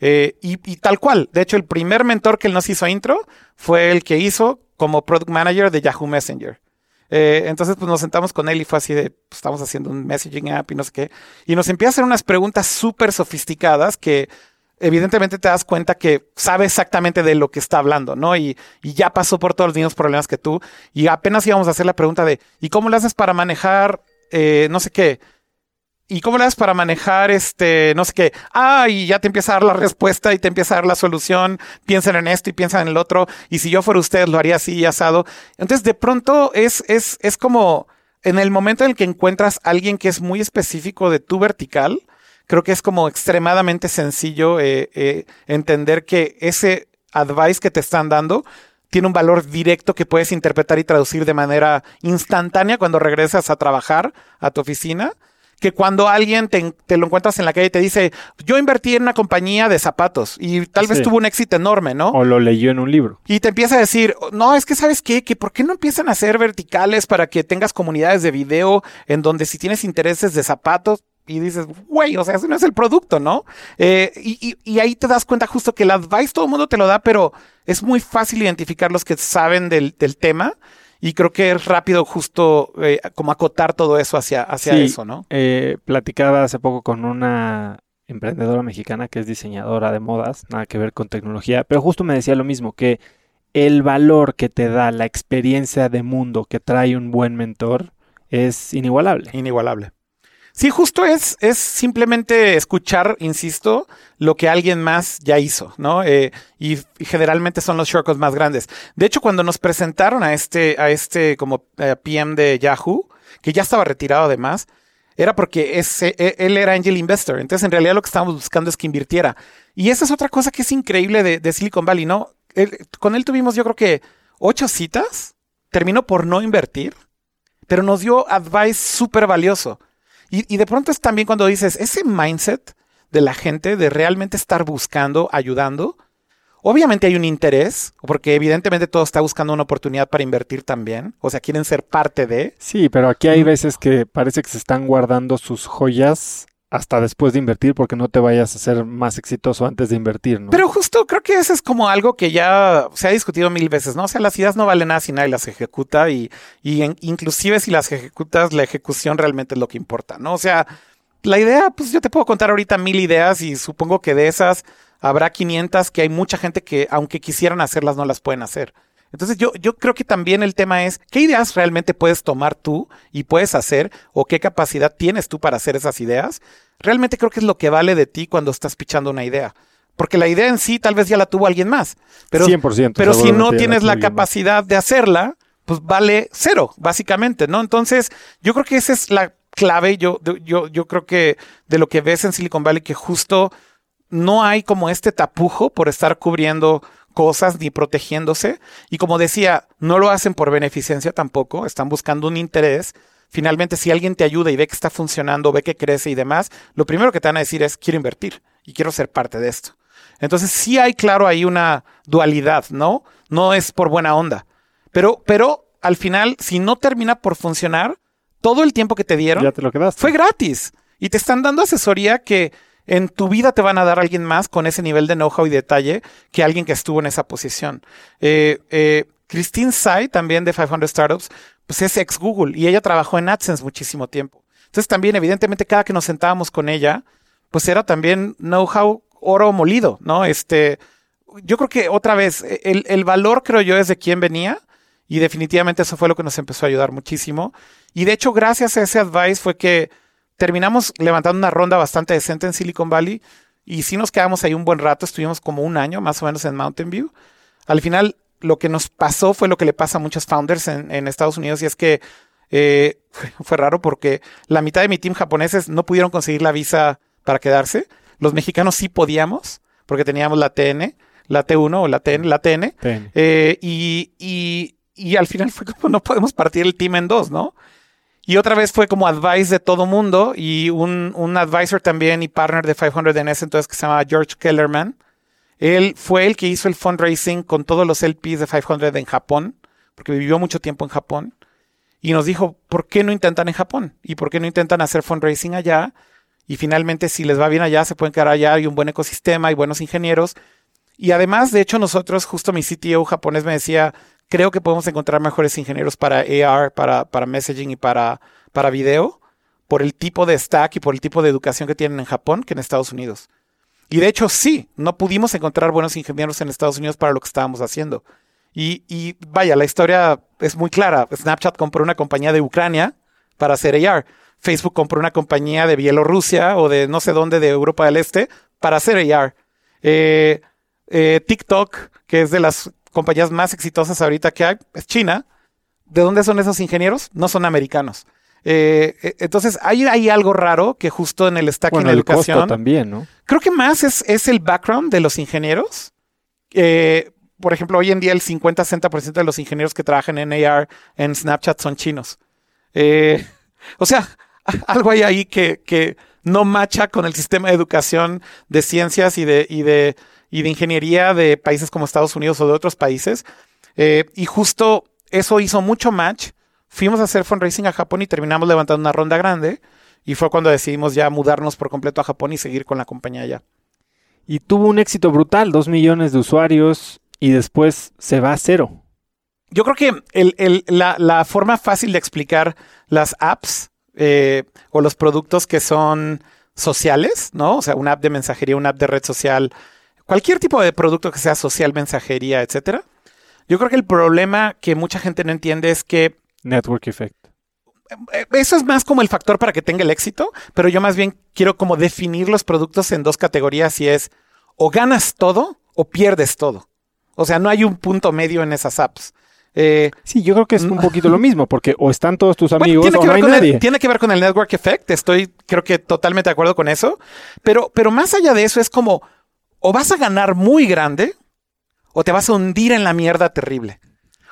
Eh, y, tal cual, de hecho, el primer mentor que él nos hizo intro fue el que hizo como product manager de Yahoo Messenger. Eh, entonces, pues nos sentamos con él y fue así de, pues, estamos haciendo un messaging app y no sé qué. Y nos empieza a hacer unas preguntas súper sofisticadas que evidentemente te das cuenta que sabe exactamente de lo que está hablando, ¿no? Y, y ya pasó por todos los mismos problemas que tú. Y apenas íbamos a hacer la pregunta de, ¿y cómo le haces para manejar, eh, no sé qué? ¿Y cómo le haces para manejar este, no sé qué? Ah, y ya te empieza a dar la respuesta y te empieza a dar la solución. Piensen en esto y piensan en el otro. Y si yo fuera usted, lo haría así y asado. Entonces, de pronto es, es, es como en el momento en el que encuentras a alguien que es muy específico de tu vertical, creo que es como extremadamente sencillo eh, eh, entender que ese advice que te están dando tiene un valor directo que puedes interpretar y traducir de manera instantánea cuando regresas a trabajar a tu oficina que cuando alguien te, te, lo encuentras en la calle y te dice, yo invertí en una compañía de zapatos y tal vez tuvo un éxito enorme, ¿no? O lo leyó en un libro. Y te empieza a decir, no, es que sabes qué, que por qué no empiezan a hacer verticales para que tengas comunidades de video en donde si tienes intereses de zapatos y dices, güey, o sea, ese no es el producto, ¿no? Eh, y, y- y ahí te das cuenta justo que el advice todo el mundo te lo da, pero es muy fácil identificar los que saben del, del tema y creo que es rápido justo eh, como acotar todo eso hacia, hacia Sí. eso, ¿no? Eh, platicaba hace poco con una emprendedora mexicana que es diseñadora de modas, nada que ver con tecnología, pero justo me decía lo mismo, que el valor que te da la experiencia de mundo que trae un buen mentor es inigualable. Inigualable. Sí, justo es, es simplemente escuchar, insisto, lo que alguien más ya hizo, ¿no? Eh, y, generalmente son los shortcuts más grandes. De hecho, cuando nos presentaron a este, a este como eh, PM de Yahoo, que ya estaba retirado además, era porque ese- e- él era angel investor. Entonces, en realidad lo que estábamos buscando es que invirtiera. Y esa es otra cosa que es increíble de, de Silicon Valley, ¿no? Él- con él tuvimos, yo creo que ocho citas. Terminó por no invertir, pero nos dio advice súper valioso. Y, y de pronto es también cuando dices, ese mindset de la gente de realmente estar buscando, ayudando, obviamente hay un interés, porque evidentemente todo está buscando una oportunidad para invertir también, o sea, quieren ser parte de, Sí, pero aquí hay veces que parece que se están guardando sus joyas hasta después de invertir porque no te vayas a ser más exitoso antes de invertir, ¿no? Pero justo creo que eso es como algo que ya se ha discutido mil veces, ¿no? O sea, las ideas no valen nada si nadie las ejecuta y, y inclusive si las ejecutas, la ejecución realmente es lo que importa, ¿no? O sea, la idea, pues yo te puedo contar ahorita mil ideas y supongo que de esas habrá 500 que hay mucha gente que aunque quisieran hacerlas no las pueden hacer. Entonces yo, yo creo que también el tema es qué ideas realmente puedes tomar tú y puedes hacer o qué capacidad tienes tú para hacer esas ideas. Realmente creo que es lo que vale de ti cuando estás pichando una idea. Porque la idea en sí tal vez ya la tuvo alguien más. Pero, 100%. Pero si no tienes la, capacidad de hacerla, pues vale cero, básicamente, ¿no? Entonces yo creo que esa es la clave. Yo, yo, yo creo que de lo que ves en Silicon Valley, que justo no hay como este tapujo por estar cubriendo cosas ni protegiéndose. Y como decía, no lo hacen por beneficencia tampoco, están buscando un interés. Finalmente, si alguien te ayuda y ve que está funcionando, ve que crece y demás, lo primero que te van a decir es, quiero invertir y quiero ser parte de esto. Entonces, sí hay, claro, ahí una dualidad, ¿no? No es por buena onda. Pero, pero al final, si no termina por funcionar, todo el tiempo que te dieron ya te lo fue gratis. Y te están dando asesoría que en tu vida te van a dar alguien más con ese nivel de know-how y detalle que alguien que estuvo en esa posición. Eh, eh, Christine Tsai, también de 500 Startups, pues es ex Google y ella trabajó en AdSense muchísimo tiempo. Entonces también, evidentemente, cada que nos sentábamos con ella, pues era también know-how oro molido, ¿no? Este, yo creo que otra vez, el, el valor creo yo es de quién venía y definitivamente eso fue lo que nos empezó a ayudar muchísimo. Y de hecho, gracias a ese advice fue que terminamos levantando una ronda bastante decente en Silicon Valley y sí nos quedamos ahí un buen rato, estuvimos como un año más o menos en Mountain View. Al final, lo que nos pasó fue lo que le pasa a muchos founders en, Estados Unidos y es que eh, fue raro porque la mitad de mi team japoneses no pudieron conseguir la visa para quedarse. Los mexicanos sí podíamos porque teníamos la TN, la T1 o la TN, la TN. Eh, y, y, y al final fue como no podemos partir el team en dos, ¿no? Y otra vez fue como advice de todo mundo y un, un advisor también y partner de 500 en ese entonces que se llama George Kellerman. Él fue el que hizo el fundraising con todos los LPs de 500 en Japón, porque vivió mucho tiempo en Japón. Y nos dijo, ¿por qué no intentan en Japón? ¿Y por qué no intentan hacer fundraising allá? Y finalmente, si les va bien allá, se pueden quedar allá, hay un buen ecosistema, hay buenos ingenieros. Y además, de hecho, nosotros, justo mi CTO japonés me decía, creo que podemos encontrar mejores ingenieros para AR, para, para messaging y para, para video, por el tipo de stack y por el tipo de educación que tienen en Japón que en Estados Unidos. Y de hecho, sí, no pudimos encontrar buenos ingenieros en Estados Unidos para lo que estábamos haciendo. Y, y vaya, la historia es muy clara. Snapchat compró una compañía de Ucrania para hacer AR. Facebook compró una compañía de Bielorrusia o de no sé dónde de Europa del Este para hacer AR. Eh, eh, TikTok, que es de las compañías más exitosas ahorita que hay, es China. ¿De dónde son esos ingenieros? No son americanos. Eh, eh, entonces, hay, hay, algo raro que justo en el stack en la el educación. Costo también, ¿no? Creo que más es, es el background de los ingenieros. Eh, por ejemplo, hoy en día el 50-60% de los ingenieros que trabajan en AR en Snapchat son chinos. o sea, algo hay ahí que, que no macha con el sistema de educación de ciencias y de, y de y de ingeniería de países como Estados Unidos o de otros países. Eh, y justo eso hizo mucho match. Fuimos a hacer fundraising a Japón y terminamos levantando una ronda grande. Y fue cuando decidimos ya mudarnos por completo a Japón y seguir con la compañía allá. Y tuvo un éxito brutal, dos millones de usuarios y después se va a cero. Yo creo que la, forma fácil de explicar las apps eh, o los productos que son sociales, ¿no? O sea, una app de mensajería, una app de red social, cualquier tipo de producto que sea social, mensajería, etcétera. Yo creo que el problema que mucha gente no entiende es que. Network effect. Eh, eso es más como el factor para que tenga el éxito, pero yo más bien quiero como definir los productos en dos categorías y es o ganas todo o pierdes todo. O sea, no hay un punto medio en esas apps. Eh, sí, yo creo que es un poquito lo mismo, porque o están todos tus amigos o no hay nadie. tiene que ver con el network effect, estoy creo que totalmente de acuerdo con eso, pero, pero más allá de eso es como o vas a ganar muy grande o te vas a hundir en la mierda terrible.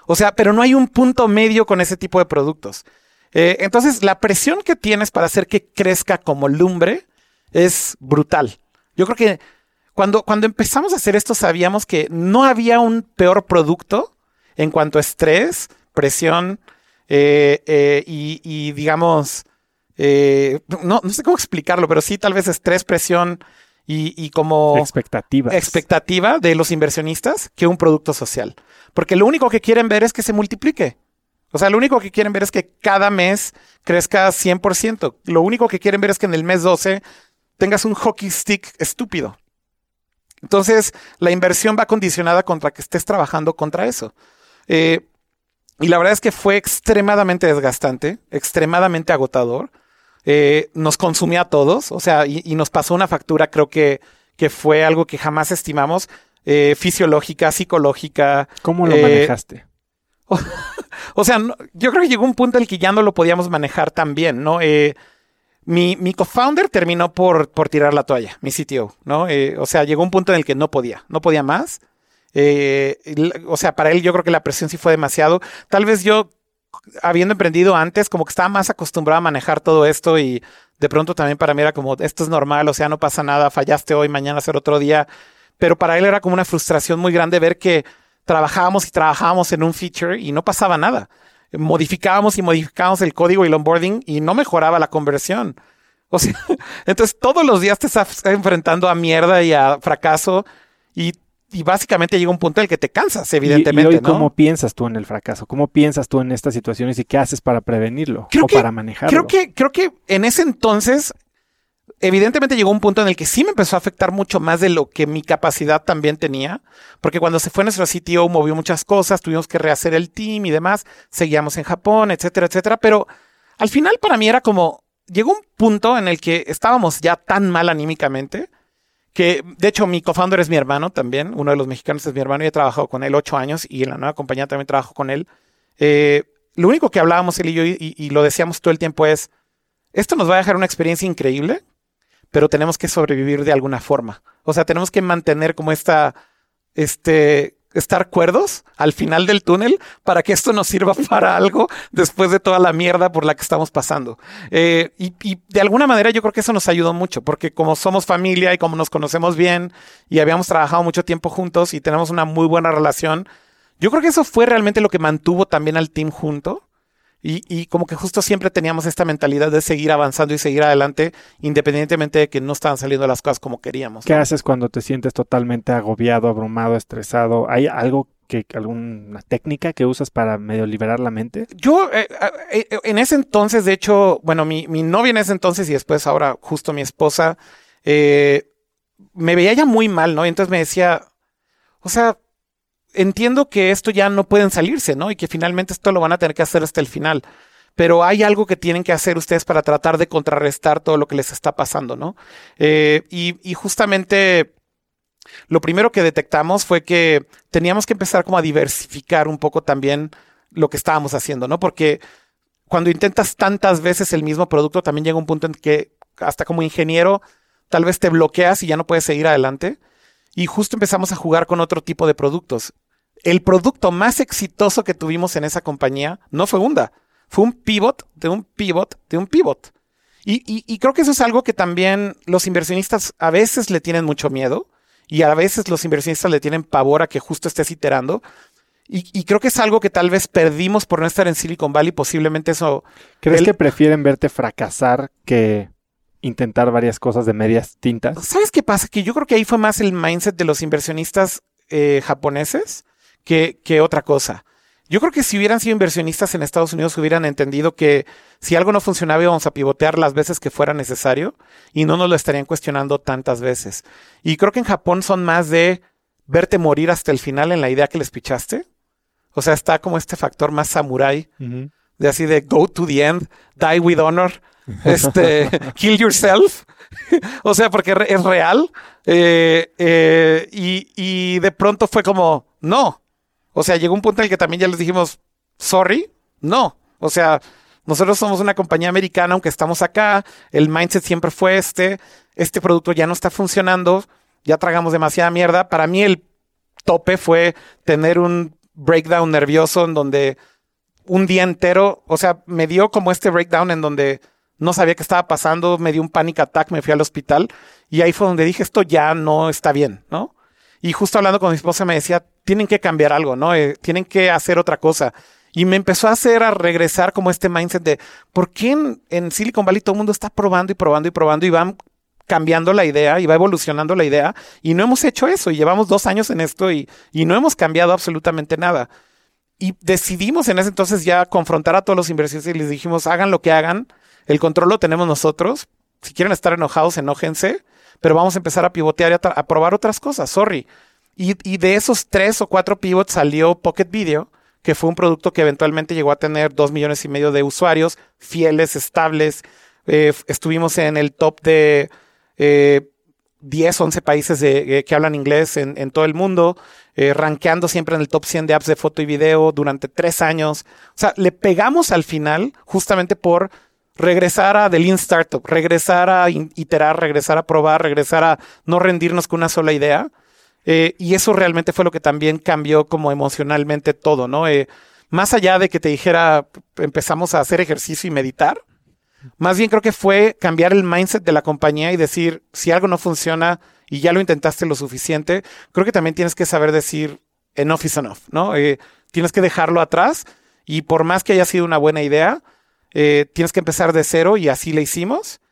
O sea, pero no hay un punto medio con ese tipo de productos. Eh, entonces, la presión que tienes para hacer que crezca como lumbre es brutal. Yo creo que cuando, cuando empezamos a hacer esto sabíamos que no había un peor producto en cuanto a estrés, presión eh, eh, y, y, digamos, no, no sé cómo explicarlo, pero sí tal vez estrés, presión y, y como expectativa de los inversionistas que un producto social. Porque lo único que quieren ver es que se multiplique. O sea, lo único que quieren ver es que cada mes crezca 100%. Lo único que quieren ver es que en el mes 12 tengas un hockey stick estúpido. Entonces, la inversión va condicionada contra que estés trabajando contra eso. Eh, y la verdad es que fue extremadamente desgastante, extremadamente agotador. Eh, nos consumía a todos, o sea, y, y nos pasó una factura, creo que, que fue algo que jamás estimamos, eh, fisiológica, psicológica. ¿Cómo lo eh, manejaste? O sea, no- yo creo que llegó un punto en el que ya no lo podíamos manejar tan bien, ¿no? Eh, mi, mi co-founder terminó por, por tirar la toalla, mi CTO, ¿no? Eh, o sea, llegó un punto en el que no podía, no podía más. Eh, o sea, para él yo creo que la presión sí fue demasiado. Tal vez yo, habiendo emprendido antes, como que estaba más acostumbrado a manejar todo esto y de pronto también para mí era como, esto es normal, o sea, no pasa nada, fallaste hoy, mañana será otro día. Pero para él era como una frustración muy grande ver que trabajábamos y trabajábamos en un feature y no pasaba nada. Modificábamos y modificábamos el código y el onboarding y no mejoraba la conversión. O sea, entonces todos los días te estás enfrentando a mierda y a fracaso y, y básicamente llega un punto en el que te cansas, evidentemente, y, hoy, ¿no? ¿cómo piensas tú en el fracaso? ¿Cómo piensas tú en estas situaciones y qué haces para prevenirlo Creo o que- para manejarlo? Creo que, creo que en ese entonces, evidentemente llegó un punto en el que sí me empezó a afectar mucho más de lo que mi capacidad también tenía, porque cuando se fue nuestro CTO movió muchas cosas, tuvimos que rehacer el team y demás, seguíamos en Japón, etcétera, etcétera, pero al final para mí era como, llegó un punto en el que estábamos ya tan mal anímicamente, que de hecho mi co-founder es mi hermano también, uno de los mexicanos es mi hermano y he trabajado con él ocho años y en la nueva compañía también trabajo con él. Eh, lo único que hablábamos él y yo y, y lo decíamos todo el tiempo es, esto nos va a dejar una experiencia increíble, pero tenemos que sobrevivir de alguna forma. O sea, tenemos que mantener como esta, este, estar cuerdos al final del túnel para que esto nos sirva para algo después de toda la mierda por la que estamos pasando. Eh, y, y de alguna manera yo creo que eso nos ayudó mucho, porque como somos familia y como nos conocemos bien y habíamos trabajado mucho tiempo juntos y tenemos una muy buena relación, yo creo que eso fue realmente lo que mantuvo también al team junto. Y, y como que justo siempre teníamos esta mentalidad de seguir avanzando y seguir adelante, independientemente de que no estaban saliendo las cosas como queríamos. ¿Qué ¿no? haces cuando te sientes totalmente agobiado, abrumado, estresado? ¿Hay algo que, alguna técnica que usas para medio liberar la mente? Yo, eh, eh, eh, en ese entonces, de hecho, bueno, mi, mi novia en ese entonces y después ahora justo mi esposa, eh, me veía ya muy mal, ¿no? Y entonces me decía, o sea, entiendo que esto ya no pueden salirse, ¿no? Y que finalmente esto lo van a tener que hacer hasta el final. Pero hay algo que tienen que hacer ustedes para tratar de contrarrestar todo lo que les está pasando, ¿no? Eh, y, y justamente lo primero que detectamos fue que teníamos que empezar como a diversificar un poco también lo que estábamos haciendo, ¿no? Porque cuando intentas tantas veces el mismo producto, también llega un punto en que hasta como ingeniero tal vez te bloqueas y ya no puedes seguir adelante. Y justo empezamos a jugar con otro tipo de productos. El producto más exitoso que tuvimos en esa compañía no fue Unda, fue un pivot de un pivot de un pivot. Y, y, y creo que eso es algo que también los inversionistas a veces le tienen mucho miedo y a veces los inversionistas le tienen pavor a que justo estés iterando. Y, y, creo que es algo que tal vez perdimos por no estar en Silicon Valley. Posiblemente eso. ¿Crees el... que prefieren verte fracasar que intentar varias cosas de medias tintas? ¿Sabes qué pasa? Que yo creo que ahí fue más el mindset de los inversionistas eh, japoneses que, que otra cosa. Yo creo que si hubieran sido inversionistas en Estados Unidos hubieran entendido que si algo no funcionaba íbamos a pivotear las veces que fuera necesario y no nos lo estarían cuestionando tantas veces. Y creo que en Japón son más de verte morir hasta el final en la idea que les pichaste. O sea, está como este factor más samurai, uh -huh. de así de go to the end, die with honor, este, kill yourself. o sea, porque es real. Eh, eh, y, y de pronto fue como, no. O sea, llegó un punto en el que también ya les dijimos, sorry, no. O sea, nosotros somos una compañía americana, aunque estamos acá, el mindset siempre fue este, este producto ya no está funcionando, ya tragamos demasiada mierda. Para mí el tope fue tener un breakdown nervioso en donde un día entero, o sea, me dio como este breakdown en donde no sabía qué estaba pasando, me dio un panic attack, me fui al hospital y ahí fue donde dije, esto ya no está bien, ¿no? Y justo hablando con mi esposa me decía, tienen que cambiar algo, ¿no? Eh, tienen que hacer otra cosa. Y me empezó a hacer a regresar como este mindset de por qué en, Silicon Valley todo el mundo está probando y probando y probando y van cambiando la idea y va evolucionando la idea y no hemos hecho eso y llevamos dos años en esto y, y no hemos cambiado absolutamente nada. Y decidimos en ese entonces ya confrontar a todos los inversionistas y les dijimos, hagan lo que hagan, el control lo tenemos nosotros, si quieren estar enojados, enójense, pero vamos a empezar a pivotear y a, probar otras cosas, sorry. Y, de esos tres o cuatro pivots salió Pocket Video, que fue un producto que eventualmente llegó a tener dos millones y medio de usuarios, fieles, estables. Eh, estuvimos en el top de eh, 10, 11 países eh, que hablan inglés en, en, todo el mundo, eh, rankeando siempre en el top 100 de apps de foto y video durante tres años. O sea, le pegamos al final justamente por regresar a The Lean Startup, regresar a iterar, regresar a probar, regresar a no rendirnos con una sola idea. Eh, y eso realmente fue lo que también cambió como emocionalmente todo, ¿no? Eh, más allá de que te dijera, empezamos a hacer ejercicio y meditar, más bien creo que fue cambiar el mindset de la compañía y decir, si algo no funciona y ya lo intentaste lo suficiente, creo que también tienes que saber decir, enough is enough, ¿no? Eh, tienes que dejarlo atrás y por más que haya sido una buena idea, eh, tienes que empezar de cero y así le hicimos.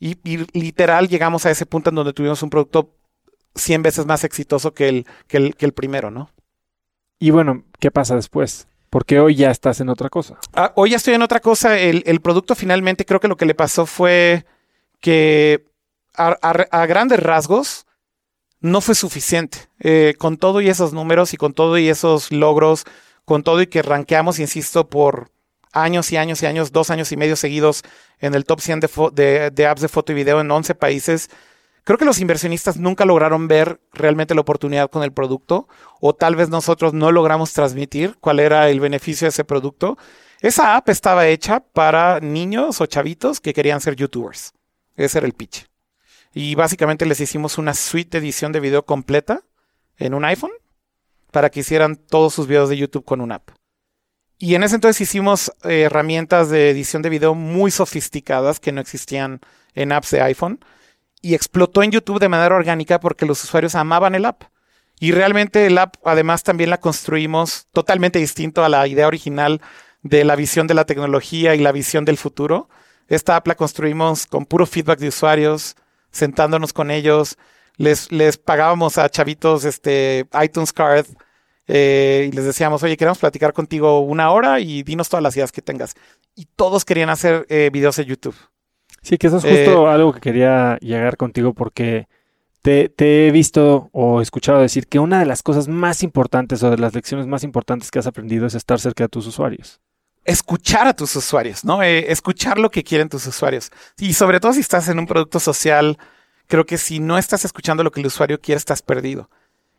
Y, y, literal llegamos a ese punto en donde tuvimos un producto 100 veces más exitoso que el, que el, que el primero, ¿no? Y bueno, ¿qué pasa después? Porque hoy ya estás en otra cosa. Ah, hoy ya estoy en otra cosa. El, el, producto finalmente creo que lo que le pasó fue que a, a, a grandes rasgos no fue suficiente. Eh, con todo y esos números y con todo y esos logros, con todo y que ranqueamos, insisto, por años y años y años, dos años y medio seguidos en el top 100 de, apps de foto y video en 11 países, Creo que los inversionistas nunca lograron ver realmente la oportunidad con el producto o tal vez nosotros no logramos transmitir cuál era el beneficio de ese producto. Esa app estaba hecha para niños o chavitos que querían ser youtubers. Ese era el pitch. Y básicamente les hicimos una suite de edición de video completa en un iPhone para que hicieran todos sus videos de YouTube con una app. Y en ese entonces hicimos eh, herramientas de edición de video muy sofisticadas que no existían en apps de iPhone y explotó en YouTube de manera orgánica porque los usuarios amaban el app. Y realmente el app además también la construimos totalmente distinto a la idea original de la visión de la tecnología y la visión del futuro. Esta app la construimos con puro feedback de usuarios, sentándonos con ellos. Les, les pagábamos a chavitos este iTunes Card eh, y les decíamos, oye, queremos platicar contigo una hora y dinos todas las ideas que tengas. Y todos querían hacer eh, videos en YouTube. Sí, que eso es justo eh, algo que quería llegar contigo porque te, te, he visto o escuchado decir que una de las cosas más importantes o de las lecciones más importantes que has aprendido es estar cerca de tus usuarios. Escuchar a tus usuarios, ¿no? Escuchar lo que quieren tus usuarios. Y sobre todo si estás en un producto social, creo que si no estás escuchando lo que el usuario quiere, estás perdido.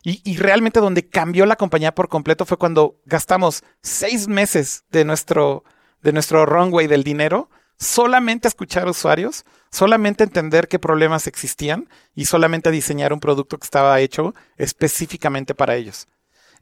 Y, realmente donde cambió la compañía por completo fue cuando gastamos seis meses de nuestro, de nuestro runway del dinero solamente a escuchar usuarios, solamente entender qué problemas existían y solamente a diseñar un producto que estaba hecho específicamente para ellos.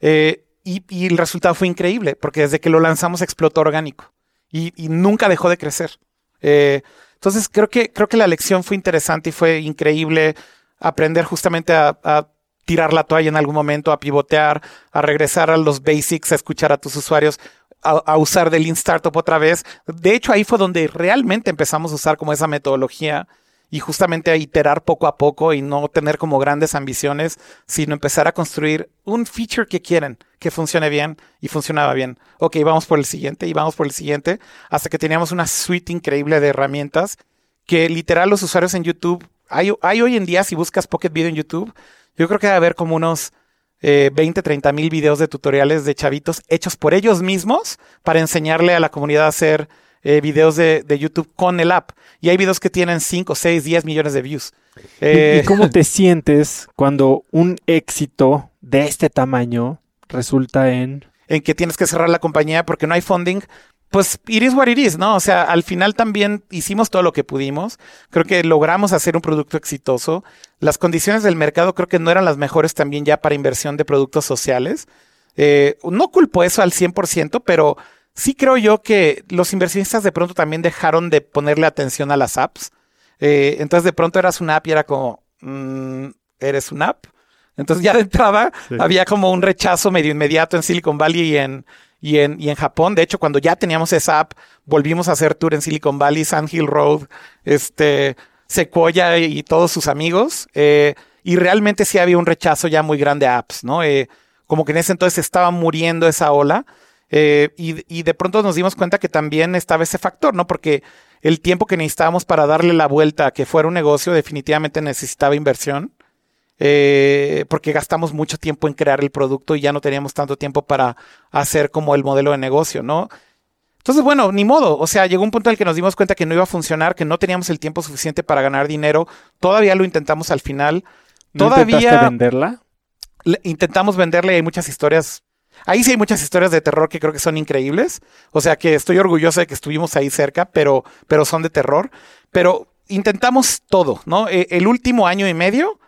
Eh, y, y, el resultado fue increíble, porque desde que lo lanzamos explotó orgánico y, nunca dejó de crecer. Eh, entonces creo que, creo que la lección fue interesante y fue increíble aprender justamente a tirar la toalla en algún momento, a pivotear, a regresar a los basics, a escuchar a tus usuarios a, usar del Lean Startup otra vez. De hecho, ahí fue donde realmente empezamos a usar como esa metodología y justamente a iterar poco a poco y no tener como grandes ambiciones, sino empezar a construir un feature que quieren, que funcione bien y funcionaba bien. Ok, vamos por el siguiente y vamos por el siguiente, hasta que teníamos una suite increíble de herramientas que literal los usuarios en YouTube, hay, hay hoy en día, si buscas Pocket Video en YouTube, yo creo que va a haber como unos eh, 20, 30 mil videos de tutoriales de chavitos hechos por ellos mismos para enseñarle a la comunidad a hacer eh, videos de, de, YouTube con el app. Y hay videos que tienen 5, 6, 10 millones de views. Eh, ¿Y cómo te sientes cuando un éxito de este tamaño resulta en... En que tienes que cerrar la compañía porque no hay funding, pues it is what it is, ¿no? O sea, al final también hicimos todo lo que pudimos. Creo que logramos hacer un producto exitoso. Las condiciones del mercado creo que no eran las mejores también ya para inversión de productos sociales. Eh, no culpo eso al 100%, pero sí creo yo que los inversionistas de pronto también dejaron de ponerle atención a las apps. Eh, entonces de pronto eras una app y era como, mmm, eres una app. Entonces ya de entrada sí. había como un rechazo medio inmediato en Silicon Valley y en, y en, y en Japón. De hecho, cuando ya teníamos esa app, volvimos a hacer tour en Silicon Valley, Sand Hill Road, este, Sequoia y, todos sus amigos. Eh, y realmente sí había un rechazo ya muy grande a apps, ¿no? Eh, como que en ese entonces estaba muriendo esa ola. Eh, y, y, de pronto nos dimos cuenta que también estaba ese factor, ¿no? Porque el tiempo que necesitábamos para darle la vuelta a que fuera un negocio definitivamente necesitaba inversión. Eh, porque gastamos mucho tiempo en crear el producto y ya no teníamos tanto tiempo para hacer como el modelo de negocio, ¿no? Entonces, bueno, ni modo. O sea, llegó un punto en el que nos dimos cuenta que no iba a funcionar, que no teníamos el tiempo suficiente para ganar dinero. Todavía lo intentamos al final. ¿No Todavía venderla? Intentamos venderle. Hay muchas historias. Ahí sí hay muchas historias de terror que creo que son increíbles. O sea, que estoy orgulloso de que estuvimos ahí cerca, pero, pero son de terror. Pero intentamos todo, ¿no? E, el último año y medio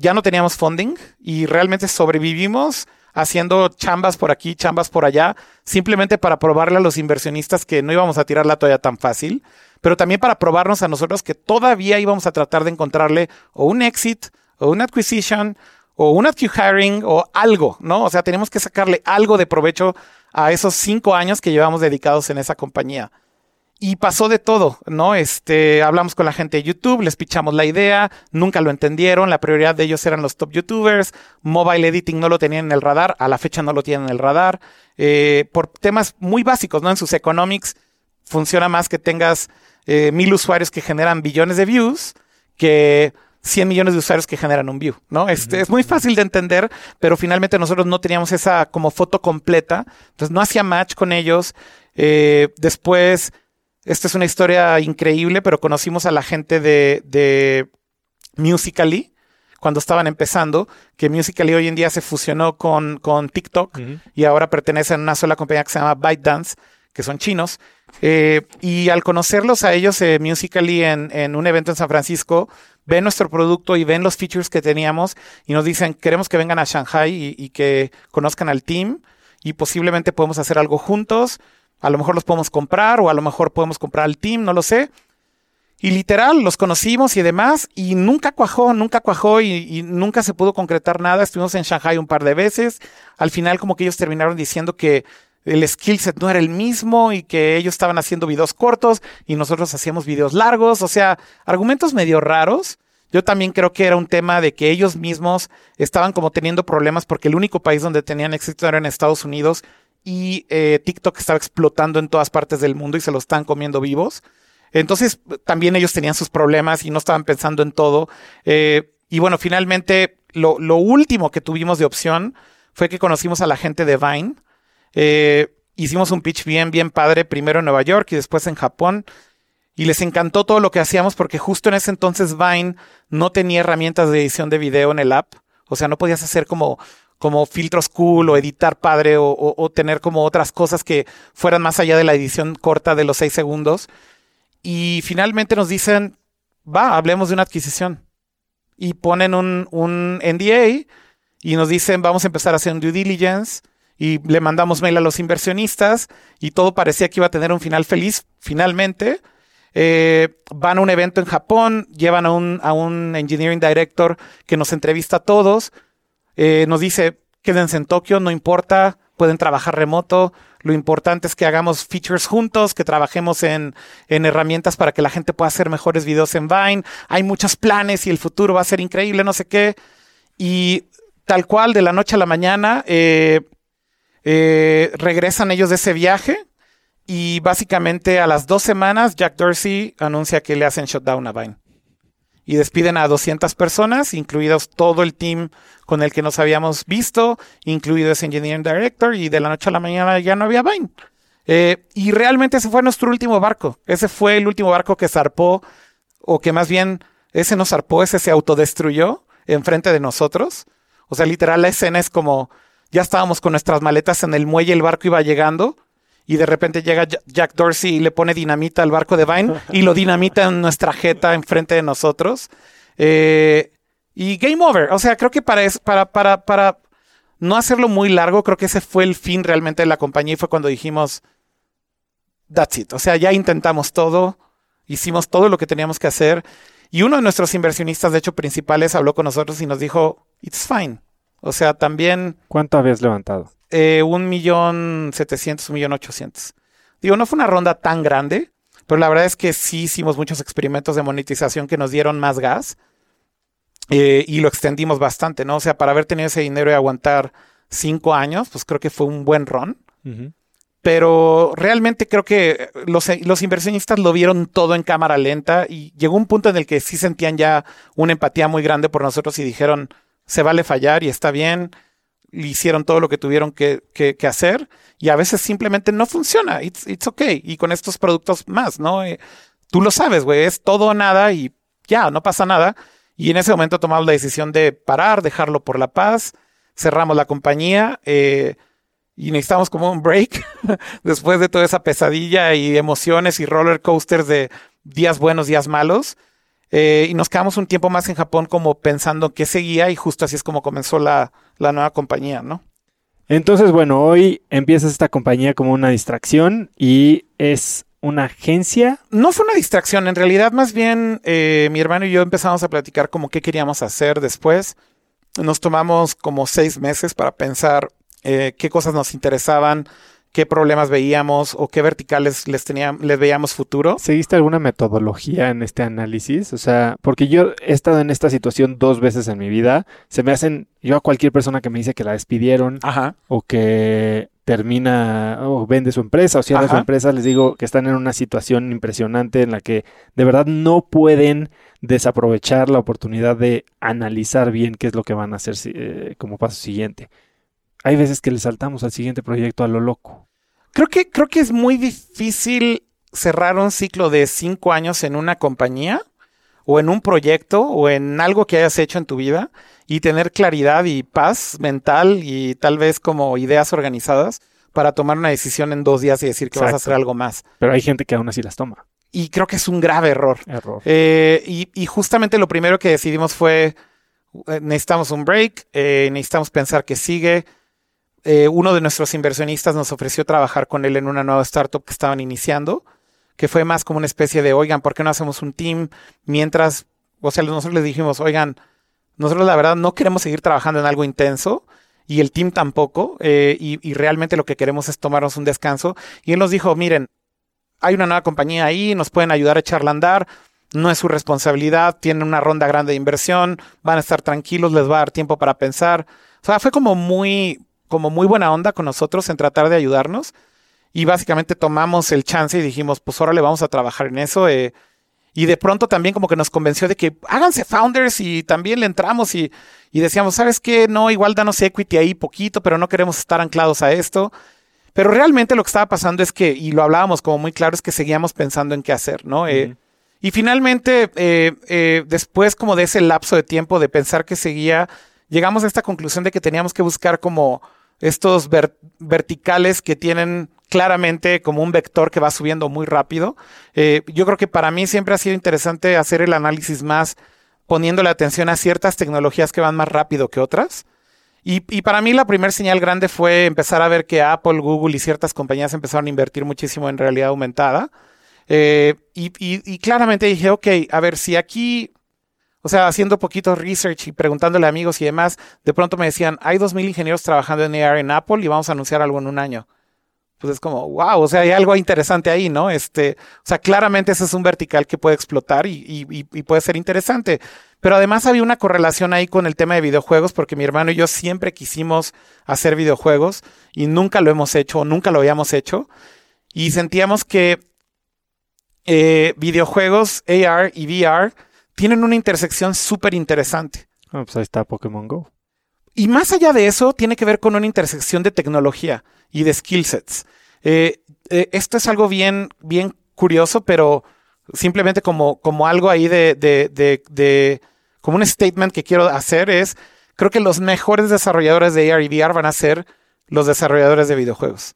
ya no teníamos funding y realmente sobrevivimos haciendo chambas por aquí, chambas por allá, simplemente para probarle a los inversionistas que no íbamos a tirar la toalla tan fácil, pero también para probarnos a nosotros que todavía íbamos a tratar de encontrarle o un exit, o una acquisition, o un hiring, o algo, ¿no? O sea, tenemos que sacarle algo de provecho a esos cinco años que llevamos dedicados en esa compañía y pasó de todo, ¿no? Este, hablamos con la gente de YouTube, les pichamos la idea, nunca lo entendieron, la prioridad de ellos eran los top YouTubers, mobile editing no lo tenían en el radar, a la fecha no lo tienen en el radar, eh, por temas muy básicos, ¿no? En sus economics funciona más que tengas eh, mil usuarios que generan billones de views que 100 millones de usuarios que generan un view, ¿no? Este, es muy fácil de entender, pero finalmente nosotros no teníamos esa como foto completa, entonces no hacía match con ellos. Eh, después esta es una historia increíble, pero conocimos a la gente de, de Musically cuando estaban empezando, que Musically hoy en día se fusionó con, con TikTok y ahora pertenece a una sola compañía que se llama ByteDance, que son chinos. Eh, y al conocerlos a ellos, eh, Musically en, en, un evento en San Francisco, ven nuestro producto y ven los features que teníamos y nos dicen, queremos que vengan a Shanghai y, y que conozcan al team y posiblemente podemos hacer algo juntos. A lo mejor los podemos comprar o a lo mejor podemos comprar al team, no lo sé. Y literal, los conocimos y demás, y nunca cuajó, nunca cuajó y, nunca se pudo concretar nada. Estuvimos en Shanghai un par de veces. Al final, como que ellos terminaron diciendo que el skill set no era el mismo y que ellos estaban haciendo videos cortos y nosotros hacíamos videos largos. O sea, argumentos medio raros. Yo también creo que era un tema de que ellos mismos estaban como teniendo problemas porque el único país donde tenían éxito era en Estados Unidos y eh, TikTok estaba explotando en todas partes del mundo y se lo están comiendo vivos. Entonces también ellos tenían sus problemas y no estaban pensando en todo. Eh, y bueno, finalmente lo, último que tuvimos de opción fue que conocimos a la gente de Vine. Eh, hicimos un pitch bien, bien padre, primero en Nueva York y después en Japón. Y les encantó todo lo que hacíamos porque justo en ese entonces Vine no tenía herramientas de edición de video en el app. O sea, no podías hacer como como filtros cool o editar padre o, tener como otras cosas que fueran más allá de la edición corta de los seis segundos. Y finalmente nos dicen, va, hablemos de una adquisición. Y ponen un, un NDA y nos dicen, vamos a empezar a hacer un due diligence. Y le mandamos mail a los inversionistas y todo parecía que iba a tener un final feliz. Finalmente, eh, van a un evento en Japón, llevan a un, a un engineering director que nos entrevista a todos eh, nos dice, quédense en Tokio, no importa, pueden trabajar remoto, lo importante es que hagamos features juntos, que trabajemos en, herramientas para que la gente pueda hacer mejores videos en Vine. Hay muchos planes y el futuro va a ser increíble, no sé qué. Y tal cual, de la noche a la mañana, eh, eh, regresan ellos de ese viaje y básicamente a las dos semanas Jack Dorsey anuncia que le hacen shutdown a Vine y despiden a 200 personas, incluidos todo el team con el que nos habíamos visto, incluido ese engineering director, y de la noche a la mañana ya no había Vine. Eh, y realmente ese fue nuestro último barco. Ese fue el último barco que zarpó, o que más bien ese no zarpó, ese se autodestruyó enfrente de nosotros. O sea, literal, la escena es como ya estábamos con nuestras maletas en el muelle, el barco iba llegando y de repente llega Jack Dorsey y le pone dinamita al barco de Vine y lo dinamita en nuestra jeta enfrente de nosotros. Eh, y game over. O sea, creo que para, para, para, para no hacerlo muy largo, creo que ese fue el fin realmente de la compañía y fue cuando dijimos, that's it. O sea, ya intentamos todo, hicimos todo lo que teníamos que hacer. Y uno de nuestros inversionistas, de hecho, principales, habló con nosotros y nos dijo, it's fine. O sea, también ¿Cuánto habías levantado? eh, un millón setecientos, un millón ochocientos. Digo, no fue una ronda tan grande, pero la verdad es que sí hicimos muchos experimentos de monetización que nos dieron más gas eh, y lo extendimos bastante, ¿no? O sea, para haber tenido ese dinero y aguantar cinco años, pues creo que fue un buen run. Pero realmente creo que los, los inversionistas lo vieron todo en cámara lenta y llegó un punto en el que sí sentían ya una empatía muy grande por nosotros y dijeron, se vale fallar y está bien, hicieron todo lo que tuvieron que, hacer y a veces simplemente no funciona, it's, it's okay. Y con estos productos más, ¿no? Eh, tú lo sabes, güey, es todo o nada y ya, no pasa nada. Y en ese momento tomamos la decisión de parar, dejarlo por la paz, cerramos la compañía eh, y necesitamos como un break después de toda esa pesadilla y emociones y roller coasters de días buenos, días malos. Eh, y nos quedamos un tiempo más en Japón como pensando qué seguía y justo así es como comenzó la, la nueva compañía, ¿no? Entonces, bueno, hoy empiezas esta compañía como una distracción y es una agencia. No fue una distracción, en realidad más bien eh, mi hermano y yo empezamos a platicar como qué queríamos hacer después. Nos tomamos como seis meses para pensar eh, qué cosas nos interesaban, qué problemas veíamos o qué verticales les, teníamos, les veíamos futuro. ¿Seguiste alguna metodología en este análisis? O sea, porque yo he estado en esta situación dos veces en mi vida. Se me hacen, yo a cualquier persona que me dice que la despidieron Ajá. o que termina o vende su empresa o cierra su Ajá. empresa, les digo que están en una situación impresionante en la que de verdad no pueden desaprovechar la oportunidad de analizar bien qué es lo que van a hacer eh, como paso siguiente. Hay veces que le saltamos al siguiente proyecto a lo loco. Creo que, creo que es muy difícil cerrar un ciclo de cinco años en una compañía o en un proyecto o en algo que hayas hecho en tu vida y tener claridad y paz mental y tal vez como ideas organizadas para tomar una decisión en dos días y decir que vas a hacer algo más. Pero hay gente que aún así las toma. Y creo que es un grave error. Error. Eh, y, y justamente lo primero que decidimos fue, eh, necesitamos un break, eh, necesitamos pensar que sigue. Eh, uno de nuestros inversionistas nos ofreció trabajar con él en una nueva startup que estaban iniciando, que fue más como una especie de, oigan, ¿por qué no hacemos un team mientras, o sea, nosotros les dijimos, oigan, nosotros la verdad no queremos seguir trabajando en algo intenso y el team tampoco, eh, y, y realmente lo que queremos es tomarnos un descanso. Y él nos dijo, miren, hay una nueva compañía ahí, nos pueden ayudar a echarla a andar, no es su responsabilidad, tienen una ronda grande de inversión, van a estar tranquilos, les va a dar tiempo para pensar. O sea, fue como muy, como muy buena onda con nosotros en tratar de ayudarnos. Y básicamente tomamos el chance y dijimos, pues ahora le vamos a trabajar en eso. eh, y de pronto también como que nos convenció de que háganse founders y también le entramos y, y decíamos, ¿sabes qué? No, igual danos equity ahí poquito, pero no queremos estar anclados a esto. Pero realmente lo que estaba pasando es que, y lo hablábamos como muy claro, es que seguíamos pensando en qué hacer, ¿no? Eh, y finalmente, eh, eh, después como de ese lapso de tiempo de pensar que seguía, llegamos a esta conclusión de que teníamos que buscar como estos ver- verticales que tienen claramente como un vector que va subiendo muy rápido. Eh, yo creo que para mí siempre ha sido interesante hacer el análisis más poniéndole atención a ciertas tecnologías que van más rápido que otras. Y, para mí la primera señal grande fue empezar a ver que Apple, Google y ciertas compañías empezaron a invertir muchísimo en realidad aumentada. Eh, y, y- y claramente dije, ok, a ver, si aquí, o sea, haciendo poquito research y preguntándole a amigos y demás, de pronto me decían, hay 2.000 ingenieros trabajando en AR en Apple y vamos a anunciar algo en un año. Pues es como, wow, o sea, hay algo interesante ahí, ¿no? Este, o sea, claramente ese es un vertical que puede explotar y, puede ser interesante. Pero además había una correlación ahí con el tema de videojuegos, porque mi hermano y yo siempre quisimos hacer videojuegos y nunca lo hemos hecho, o nunca lo habíamos hecho. Y sentíamos que eh, videojuegos, AR y VR tienen una intersección súper interesante. Ah, pues ahí está Pokémon Go. Y más allá de eso, tiene que ver con una intersección de tecnología y de skill sets. Eh, eh, esto es algo bien, bien curioso, pero simplemente como, como algo ahí de, de, de, de- como un statement que quiero hacer es, creo que los mejores desarrolladores de AR y VR van a ser los desarrolladores de videojuegos.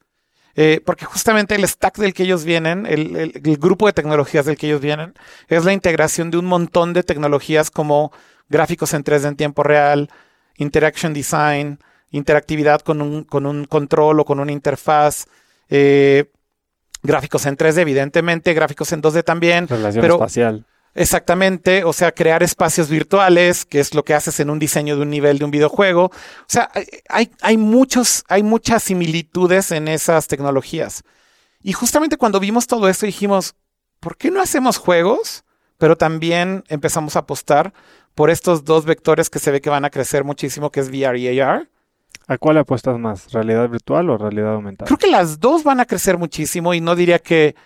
Eh, porque justamente el stack del que ellos vienen, el, el- el grupo de tecnologías del que ellos vienen, es la integración de un montón de tecnologías como gráficos en 3D en tiempo real, interaction design, interactividad con un, con un control o con una interfaz, eh, gráficos en 3D, evidentemente, gráficos en 2D también, Relación Pero- espacial. Exactamente, o sea, crear espacios virtuales, que es lo que haces en un diseño de un nivel de un videojuego. O sea, hay, hay, muchos, hay muchas similitudes en esas tecnologías. Y justamente cuando vimos todo esto dijimos, ¿por qué no hacemos juegos? Pero también empezamos a apostar por estos dos vectores que se ve que van a crecer muchísimo, que es VR y AR. ¿A cuál apuestas más? ¿Realidad virtual o realidad aumentada? Creo que las dos van a crecer muchísimo y no diría que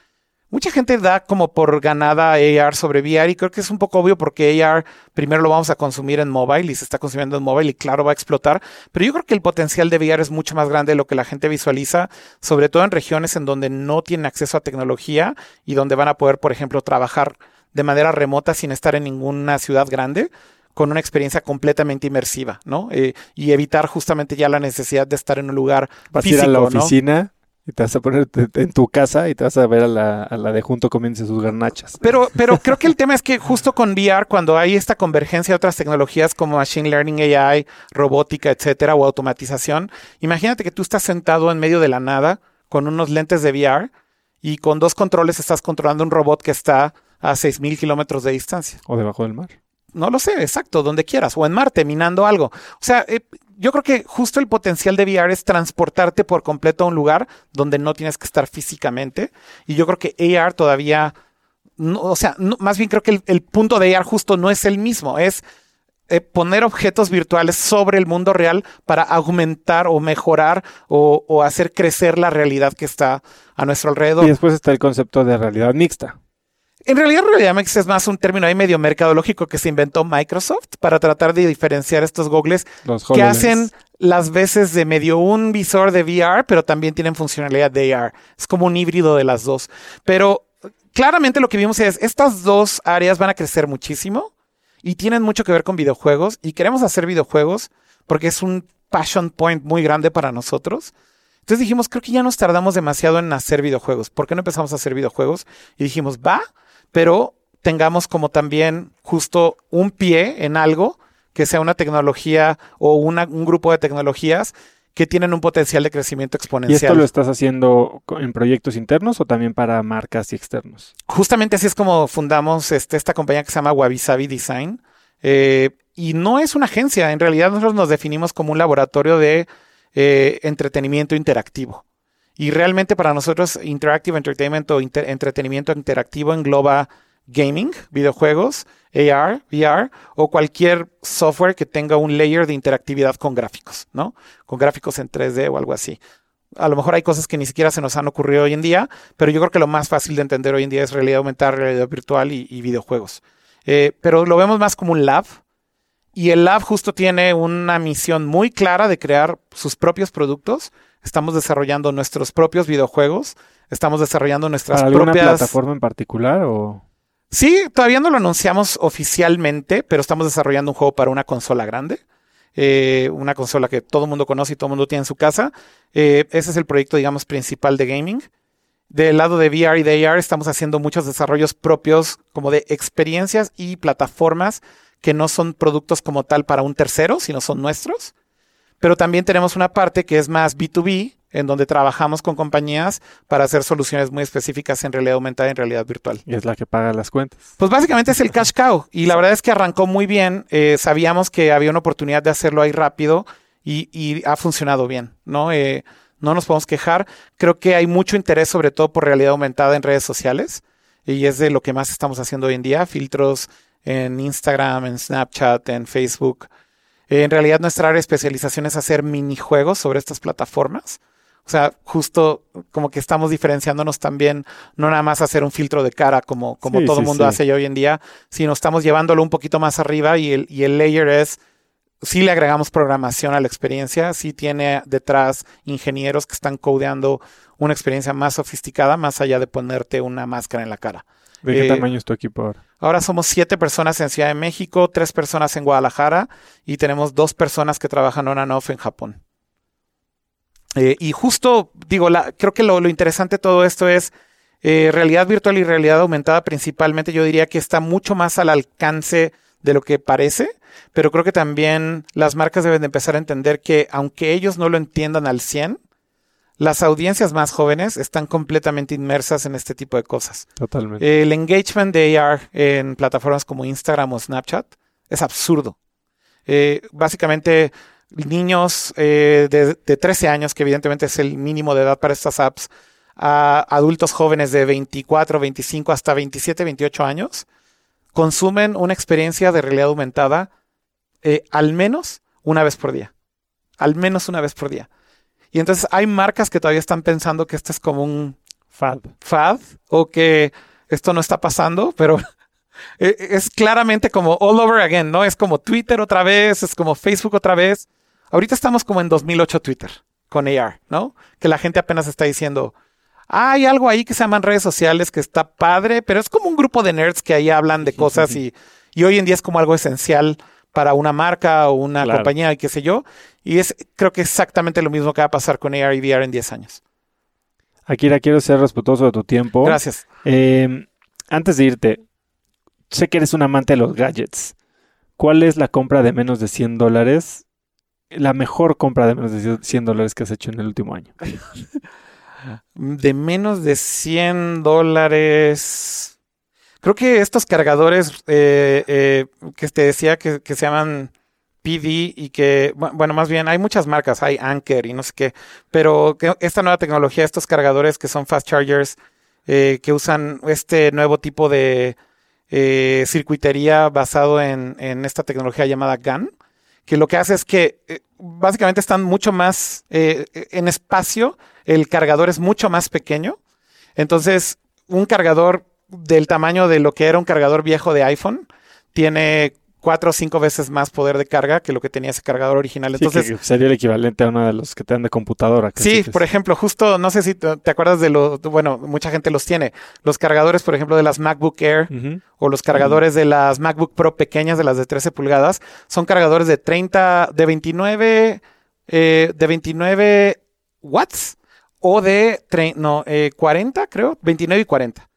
Mucha gente da como por ganada AR sobre VR y creo que es un poco obvio porque AR primero lo vamos a consumir en mobile y se está consumiendo en mobile y claro va a explotar, pero yo creo que el potencial de VR es mucho más grande de lo que la gente visualiza, sobre todo en regiones en donde no tienen acceso a tecnología y donde van a poder, por ejemplo, trabajar de manera remota sin estar en ninguna ciudad grande con una experiencia completamente inmersiva, ¿no? Eh, y evitar justamente ya la necesidad de estar en un lugar Vas físico, ir a la ¿no? Y te vas a poner en tu casa y te vas a ver a la, a la de junto comiéndose sus garnachas. Pero, pero creo que el tema es que justo con VR, cuando hay esta convergencia de otras tecnologías como Machine Learning, AI, robótica, etcétera, o automatización, imagínate que tú estás sentado en medio de la nada con unos lentes de VR y con dos controles estás controlando un robot que está a 6.000 kilómetros de distancia. O debajo del mar. No lo sé, exacto, donde quieras, o en Marte, minando algo. O sea, eh, yo creo que justo el potencial de VR es transportarte por completo a un lugar donde no tienes que estar físicamente. Y yo creo que AR todavía, no, o sea, más bien creo que el, punto de AR justo no es el mismo, es eh, poner objetos virtuales sobre el mundo real para aumentar o mejorar o hacer crecer la realidad que está a nuestro alrededor. Y después está el concepto de realidad mixta. En realidad, realidad mixta es más un término ahí medio mercadológico que se inventó Microsoft para tratar de diferenciar estos goggles Los que HoloLens. hacen las veces de medio un visor de VR, pero también tienen funcionalidad de AR. Es como un híbrido de las dos. Pero claramente lo que vimos es, estas dos áreas van a crecer muchísimo y tienen mucho que ver con videojuegos y queremos hacer videojuegos porque es un passion point muy grande para nosotros. Entonces dijimos, creo que ya nos tardamos demasiado en hacer videojuegos. ¿Por qué no empezamos a hacer videojuegos? Y dijimos, va, pero tengamos como también justo un pie en algo que sea una tecnología o una- un grupo de tecnologías que tienen un potencial de crecimiento ¿Y exponencial. esto lo estás haciendo en proyectos internos o también para marcas y externos? Justamente así es como fundamos este, esta compañía que se llama Wabi Sabi Design. Eh, y no es una agencia, en realidad nosotros nos definimos como un laboratorio de eh, entretenimiento interactivo. Y realmente para nosotros Interactive Entertainment o inter- entretenimiento interactivo engloba gaming, videojuegos, AR, VR o cualquier software que tenga un layer de interactividad con gráficos, ¿no? Con gráficos en 3D o algo así. A lo mejor hay cosas que ni siquiera se nos han ocurrido hoy en día, pero yo creo que lo más fácil de entender hoy en día es realidad aumentada, realidad virtual y, videojuegos. Eh, pero lo vemos más como un lab. Y el lab justo tiene una misión muy clara de crear sus propios productos. Estamos desarrollando nuestros propios videojuegos. Estamos desarrollando nuestras ¿Para alguna propias. plataforma en particular o...? Sí, todavía no lo anunciamos oficialmente, pero estamos desarrollando un juego para una consola grande. eh, una consola que todo el mundo conoce y todo el mundo tiene en su casa. Eh, ese es el proyecto, digamos, principal de gaming. Del lado de VR y de AR estamos haciendo muchos desarrollos propios como de experiencias y plataformas que no son productos como tal para un tercero, sino son nuestros. Pero también tenemos una parte que es más B2B, en donde trabajamos con compañías para hacer soluciones muy específicas en realidad aumentada y en realidad virtual. Y es la que paga las cuentas. Pues básicamente es el cash cow. Y la verdad es que arrancó muy bien. Eh, sabíamos que había una oportunidad de hacerlo ahí rápido y, y ha funcionado bien, ¿no? Eh, no nos podemos quejar. Creo que hay mucho interés, sobre todo por realidad aumentada en redes sociales. Y es de lo que más estamos haciendo hoy en día. Filtros en Instagram, en Snapchat, en Facebook. Eh, en realidad nuestra área de especialización es hacer minijuegos sobre estas plataformas. O sea, justo como que estamos diferenciándonos también, no nada más hacer un filtro de cara como, como Sí, todo el sí, mundo sí. hace ya hoy en día, sino estamos llevándolo un poquito más arriba y el, y el layer es, sí le agregamos programación a la experiencia, sí tiene detrás ingenieros que están codeando una experiencia más sofisticada, más allá de ponerte una máscara en la cara. ¿De qué Eh, tamaño es tu equipo ahora? Ahora somos siete personas en Ciudad de México, tres personas en Guadalajara y tenemos dos personas que trabajan on and off en Japón. Eh, y justo, digo, la, creo que lo, lo interesante de todo esto es eh, realidad virtual y realidad aumentada principalmente. Yo diría que está mucho más al alcance de lo que parece, pero creo que también las marcas deben de empezar a entender que aunque ellos no lo entiendan al 100, las audiencias más jóvenes están completamente inmersas en este tipo de cosas. Totalmente. El engagement de AR en plataformas como Instagram o Snapchat es absurdo. Eh, básicamente, niños eh, de, de 13 años, que evidentemente es el mínimo de edad para estas apps, a adultos jóvenes de 24, 25 hasta 27, 28 años, consumen una experiencia de realidad aumentada eh, al menos una vez por día. Al menos una vez por día. Y entonces hay marcas que todavía están pensando que esto es como un Fad. fad o que esto no está pasando, pero e- es claramente como all over again, ¿no? Es como Twitter otra vez, es como Facebook otra vez. Ahorita estamos como en 2008 Twitter con AR, ¿no? Que la gente apenas está diciendo, "Ah, hay algo ahí que se llaman redes sociales que está padre, pero es como un grupo de nerds que ahí hablan de cosas y, y hoy en día es como algo esencial para una marca o una Claro. compañía y qué sé yo. Y es creo que exactamente lo mismo que va a pasar con AR y VR en 10 años. Akira, quiero ser respetuoso de tu tiempo. Gracias. Eh, antes de irte, sé que eres un amante de los gadgets. ¿Cuál es la compra de menos de 100 dólares? La mejor compra de menos de 100 dólares que has hecho en el último año. de menos de 100 dólares. Creo que estos cargadores eh, eh, que te decía que, que se llaman PD y que, bu- bueno, más bien hay muchas marcas, hay Anker y no sé qué, pero esta nueva tecnología, estos cargadores que son fast chargers, eh, que usan este nuevo tipo de eh, circuitería basado en, esta tecnología llamada GAN, que lo que hace es que eh, básicamente están mucho más en espacio, el cargador es mucho más pequeño, entonces un cargador del tamaño de lo que era un cargador viejo de iPhone tiene cuatro o cinco veces más poder de carga que lo que tenía ese cargador original. Sí, Entonces, que sería el equivalente a uno de los que te dan de computadora. Sí, por ejemplo, justo, no sé si te te acuerdas de los, bueno, mucha gente los tiene. Los cargadores, por ejemplo, de las MacBook Air o los cargadores de las MacBook Pro pequeñas, de las de 13 pulgadas, son cargadores de 30, de 29, eh, de 29 watts o de, tre- no, eh, 40, creo, 29 y 40.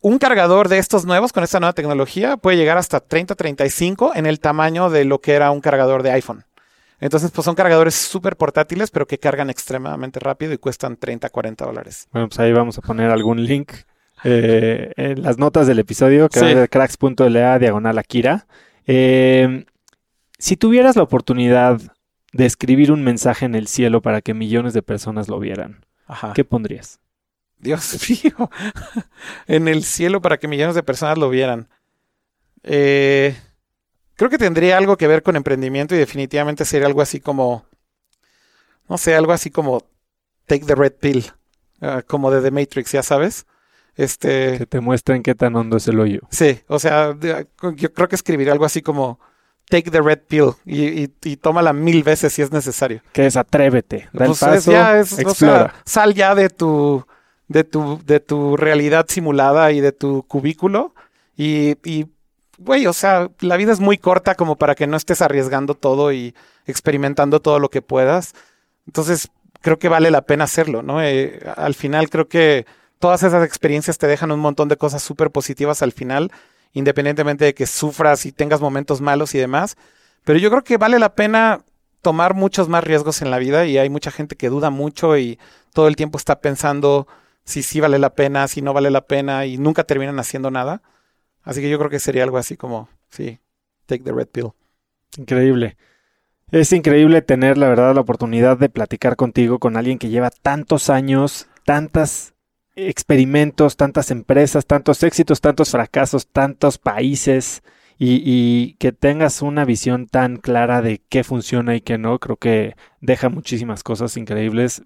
Un cargador de estos nuevos con esta nueva tecnología puede llegar hasta 30, 35 en el tamaño de lo que era un cargador de iPhone. Entonces, pues son cargadores súper portátiles, pero que cargan extremadamente rápido y cuestan 30, 40 dólares. Bueno, pues ahí vamos a poner algún link eh, en las notas del episodio, que Sí. ser cracks.la diagonal Akira. Eh, si tuvieras la oportunidad de escribir un mensaje en el cielo para que millones de personas lo vieran, Ajá. ¿qué pondrías? Dios mío. en el cielo para que millones de personas lo vieran. Eh, creo que tendría algo que ver con emprendimiento y definitivamente sería algo así como, no sé, algo así como Take the Red Pill, ah, como de The Matrix, ya sabes. Este, Que te muestren qué tan hondo es el hoyo. sí, o sea, yo creo que escribiría algo así como Take the Red Pill y, y, y tómala mil veces si es necesario. Que es atrévete, da el Pues es- paso, ya es, o sea, explora. sal ya de tu, de tu, de tu realidad simulada y de tu cubículo. Y, y, güey, o sea, la vida es muy corta como para que no estés arriesgando todo y experimentando todo lo que puedas. Entonces, creo que vale la pena hacerlo, ¿no? Eh, al final creo que todas esas experiencias te dejan un montón de cosas súper positivas al final, independientemente de que sufras y tengas momentos malos y demás. Pero yo creo que vale la pena tomar muchos más riesgos en la vida y hay mucha gente que duda mucho y todo el tiempo está pensando si sí vale la pena, si no vale la pena y nunca terminan haciendo nada. Así que yo creo que sería algo así como, sí, take the red pill. Increíble. Es increíble tener, la verdad, la oportunidad de platicar contigo con alguien que lleva tantos años, tantos experimentos, tantas empresas, tantos éxitos, tantos fracasos, tantos países y, y que tengas una visión tan clara de qué funciona y qué no. Creo que deja muchísimas cosas increíbles.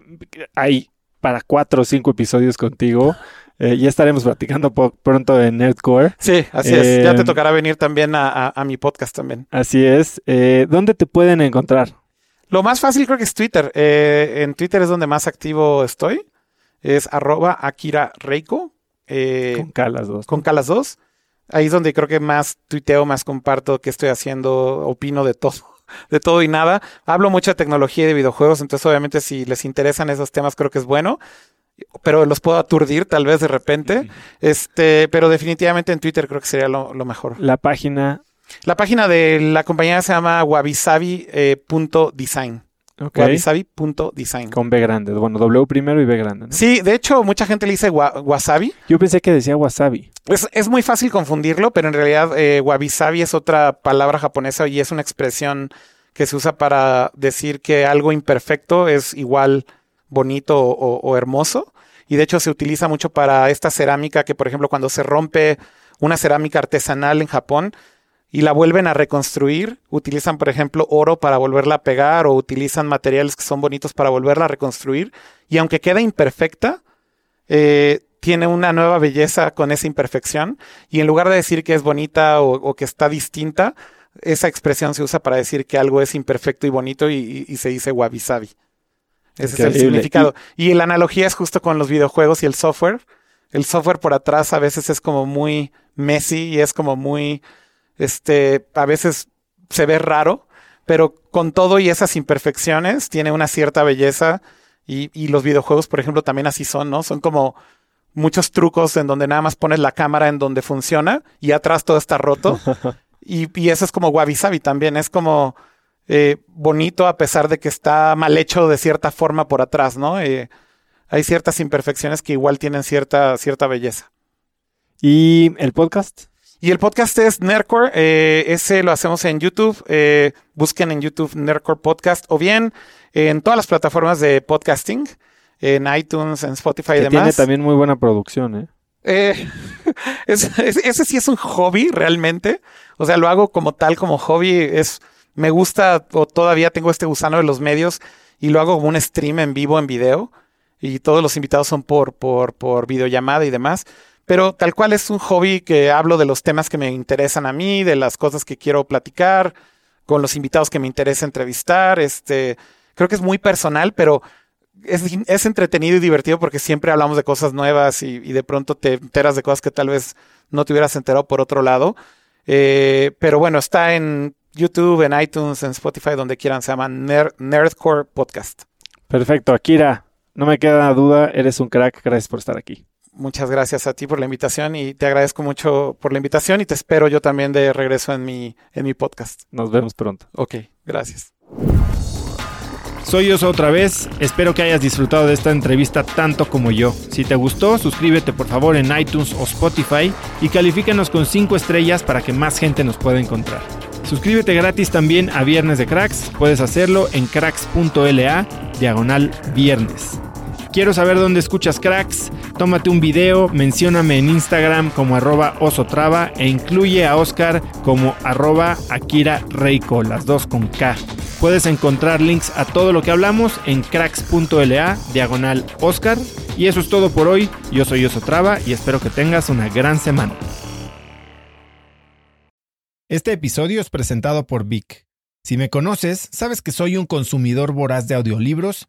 Hay para cuatro o cinco episodios contigo. Eh, ya estaremos platicando pronto en Nerdcore. Sí, así es. Ya te Eh, tocará venir también a, a- a mi podcast también. Así es. Eh, ¿Dónde te pueden encontrar? Lo más fácil creo que es Twitter. Eh, en Twitter es donde más activo estoy. Es arroba Akira Reiko. eh, Con K las dos. con Calas 2. Ahí es donde creo que más tuiteo, más comparto qué estoy haciendo, opino de todo, de todo y nada. Hablo mucho de tecnología y de videojuegos, entonces obviamente si les interesan esos temas creo que es bueno, pero los puedo aturdir tal vez de repente. Este, pero definitivamente en Twitter creo que sería lo, lo mejor. La página La página de la compañía se llama wabisabi.design. Ok. Wabisabi.design. Con B grande. Bueno, W primero y B grande. ¿no? Sí, de hecho, mucha gente le dice wa- wasabi. Yo pensé que decía wasabi. Es, es muy fácil confundirlo, pero en realidad eh, wabi-sabi es otra palabra japonesa y es una expresión que se usa para decir que algo imperfecto es igual bonito o hermoso. Y de hecho se utiliza mucho para esta cerámica que, por ejemplo, cuando se rompe una cerámica artesanal en Japón y la vuelven a reconstruir, utilizan, por ejemplo, oro para volverla a pegar o utilizan materiales que son bonitos para volverla a reconstruir. Y aunque queda imperfecta, eh, tiene una nueva belleza con esa imperfección y en lugar de decir que es bonita o, o que está distinta, esa expresión se usa para decir que algo es imperfecto y bonito y, y- y se dice wabi sabi. Ese es el significado. Y la analogía es justo con los videojuegos y el software. El software por atrás a veces es como muy messy y es como muy, este, a veces se ve raro, pero con todo y esas imperfecciones tiene una cierta belleza y, y los videojuegos, por ejemplo, también así son, ¿no? Son como muchos trucos en donde nada más pones la cámara en donde funciona y atrás todo está roto. y, y eso es como Wabi Sabi también, es como eh, bonito a pesar de que está mal hecho de cierta forma por atrás, ¿no? Eh, hay ciertas imperfecciones que igual tienen cierta, cierta belleza. ¿Y el podcast? Y el podcast es Nerdcore. eh, ese lo hacemos en YouTube. eh, busquen en YouTube Nerdcore Podcast o bien en todas las plataformas de podcasting, en iTunes, en Spotify y Que tiene demás. también muy buena producción, ¿eh? Eh, es- es- ese sí es un hobby realmente. O sea, lo hago como tal, como hobby. Es, me gusta o todavía tengo este gusano de los medios y lo hago como un stream en vivo, en video. Y todos los invitados son por, por, por videollamada y demás. Pero tal cual es un hobby que hablo de los temas que me interesan a mí, de las cosas que quiero platicar, con los invitados que me interesa entrevistar. Este, creo que es muy personal, pero es, entretenido y divertido porque siempre hablamos de cosas nuevas y, de pronto te enteras de cosas que tal vez no te hubieras enterado por otro lado. Eh, pero bueno, está en YouTube, en iTunes, en Spotify, donde quieran. Se llama Ner- Nerdcore Podcast. Perfecto, Akira. No me queda duda, eres un crack. Gracias por estar aquí. Muchas gracias a ti por la invitación y te agradezco mucho por la invitación y te espero yo también de regreso en mi, en mi podcast. Nos vemos pronto. Ok, gracias. Soy Oso otra vez, espero que hayas disfrutado de esta entrevista tanto como yo. Si te gustó, suscríbete por favor en iTunes o Spotify y califícanos con 5 estrellas para que más gente nos pueda encontrar. Suscríbete gratis también a Viernes de Cracks, puedes hacerlo en cracks.la diagonal viernes. Quiero saber dónde escuchas cracks, tómate un video, mencióname en Instagram como arroba osotrava e incluye a Oscar como arroba Akira Reiko, las dos con K. Puedes encontrar links a todo lo que hablamos en cracks.la diagonal Oscar. Y eso es todo por hoy. Yo soy Osotrava y espero que tengas una gran semana. Este episodio es presentado por Vic. Si me conoces, sabes que soy un consumidor voraz de audiolibros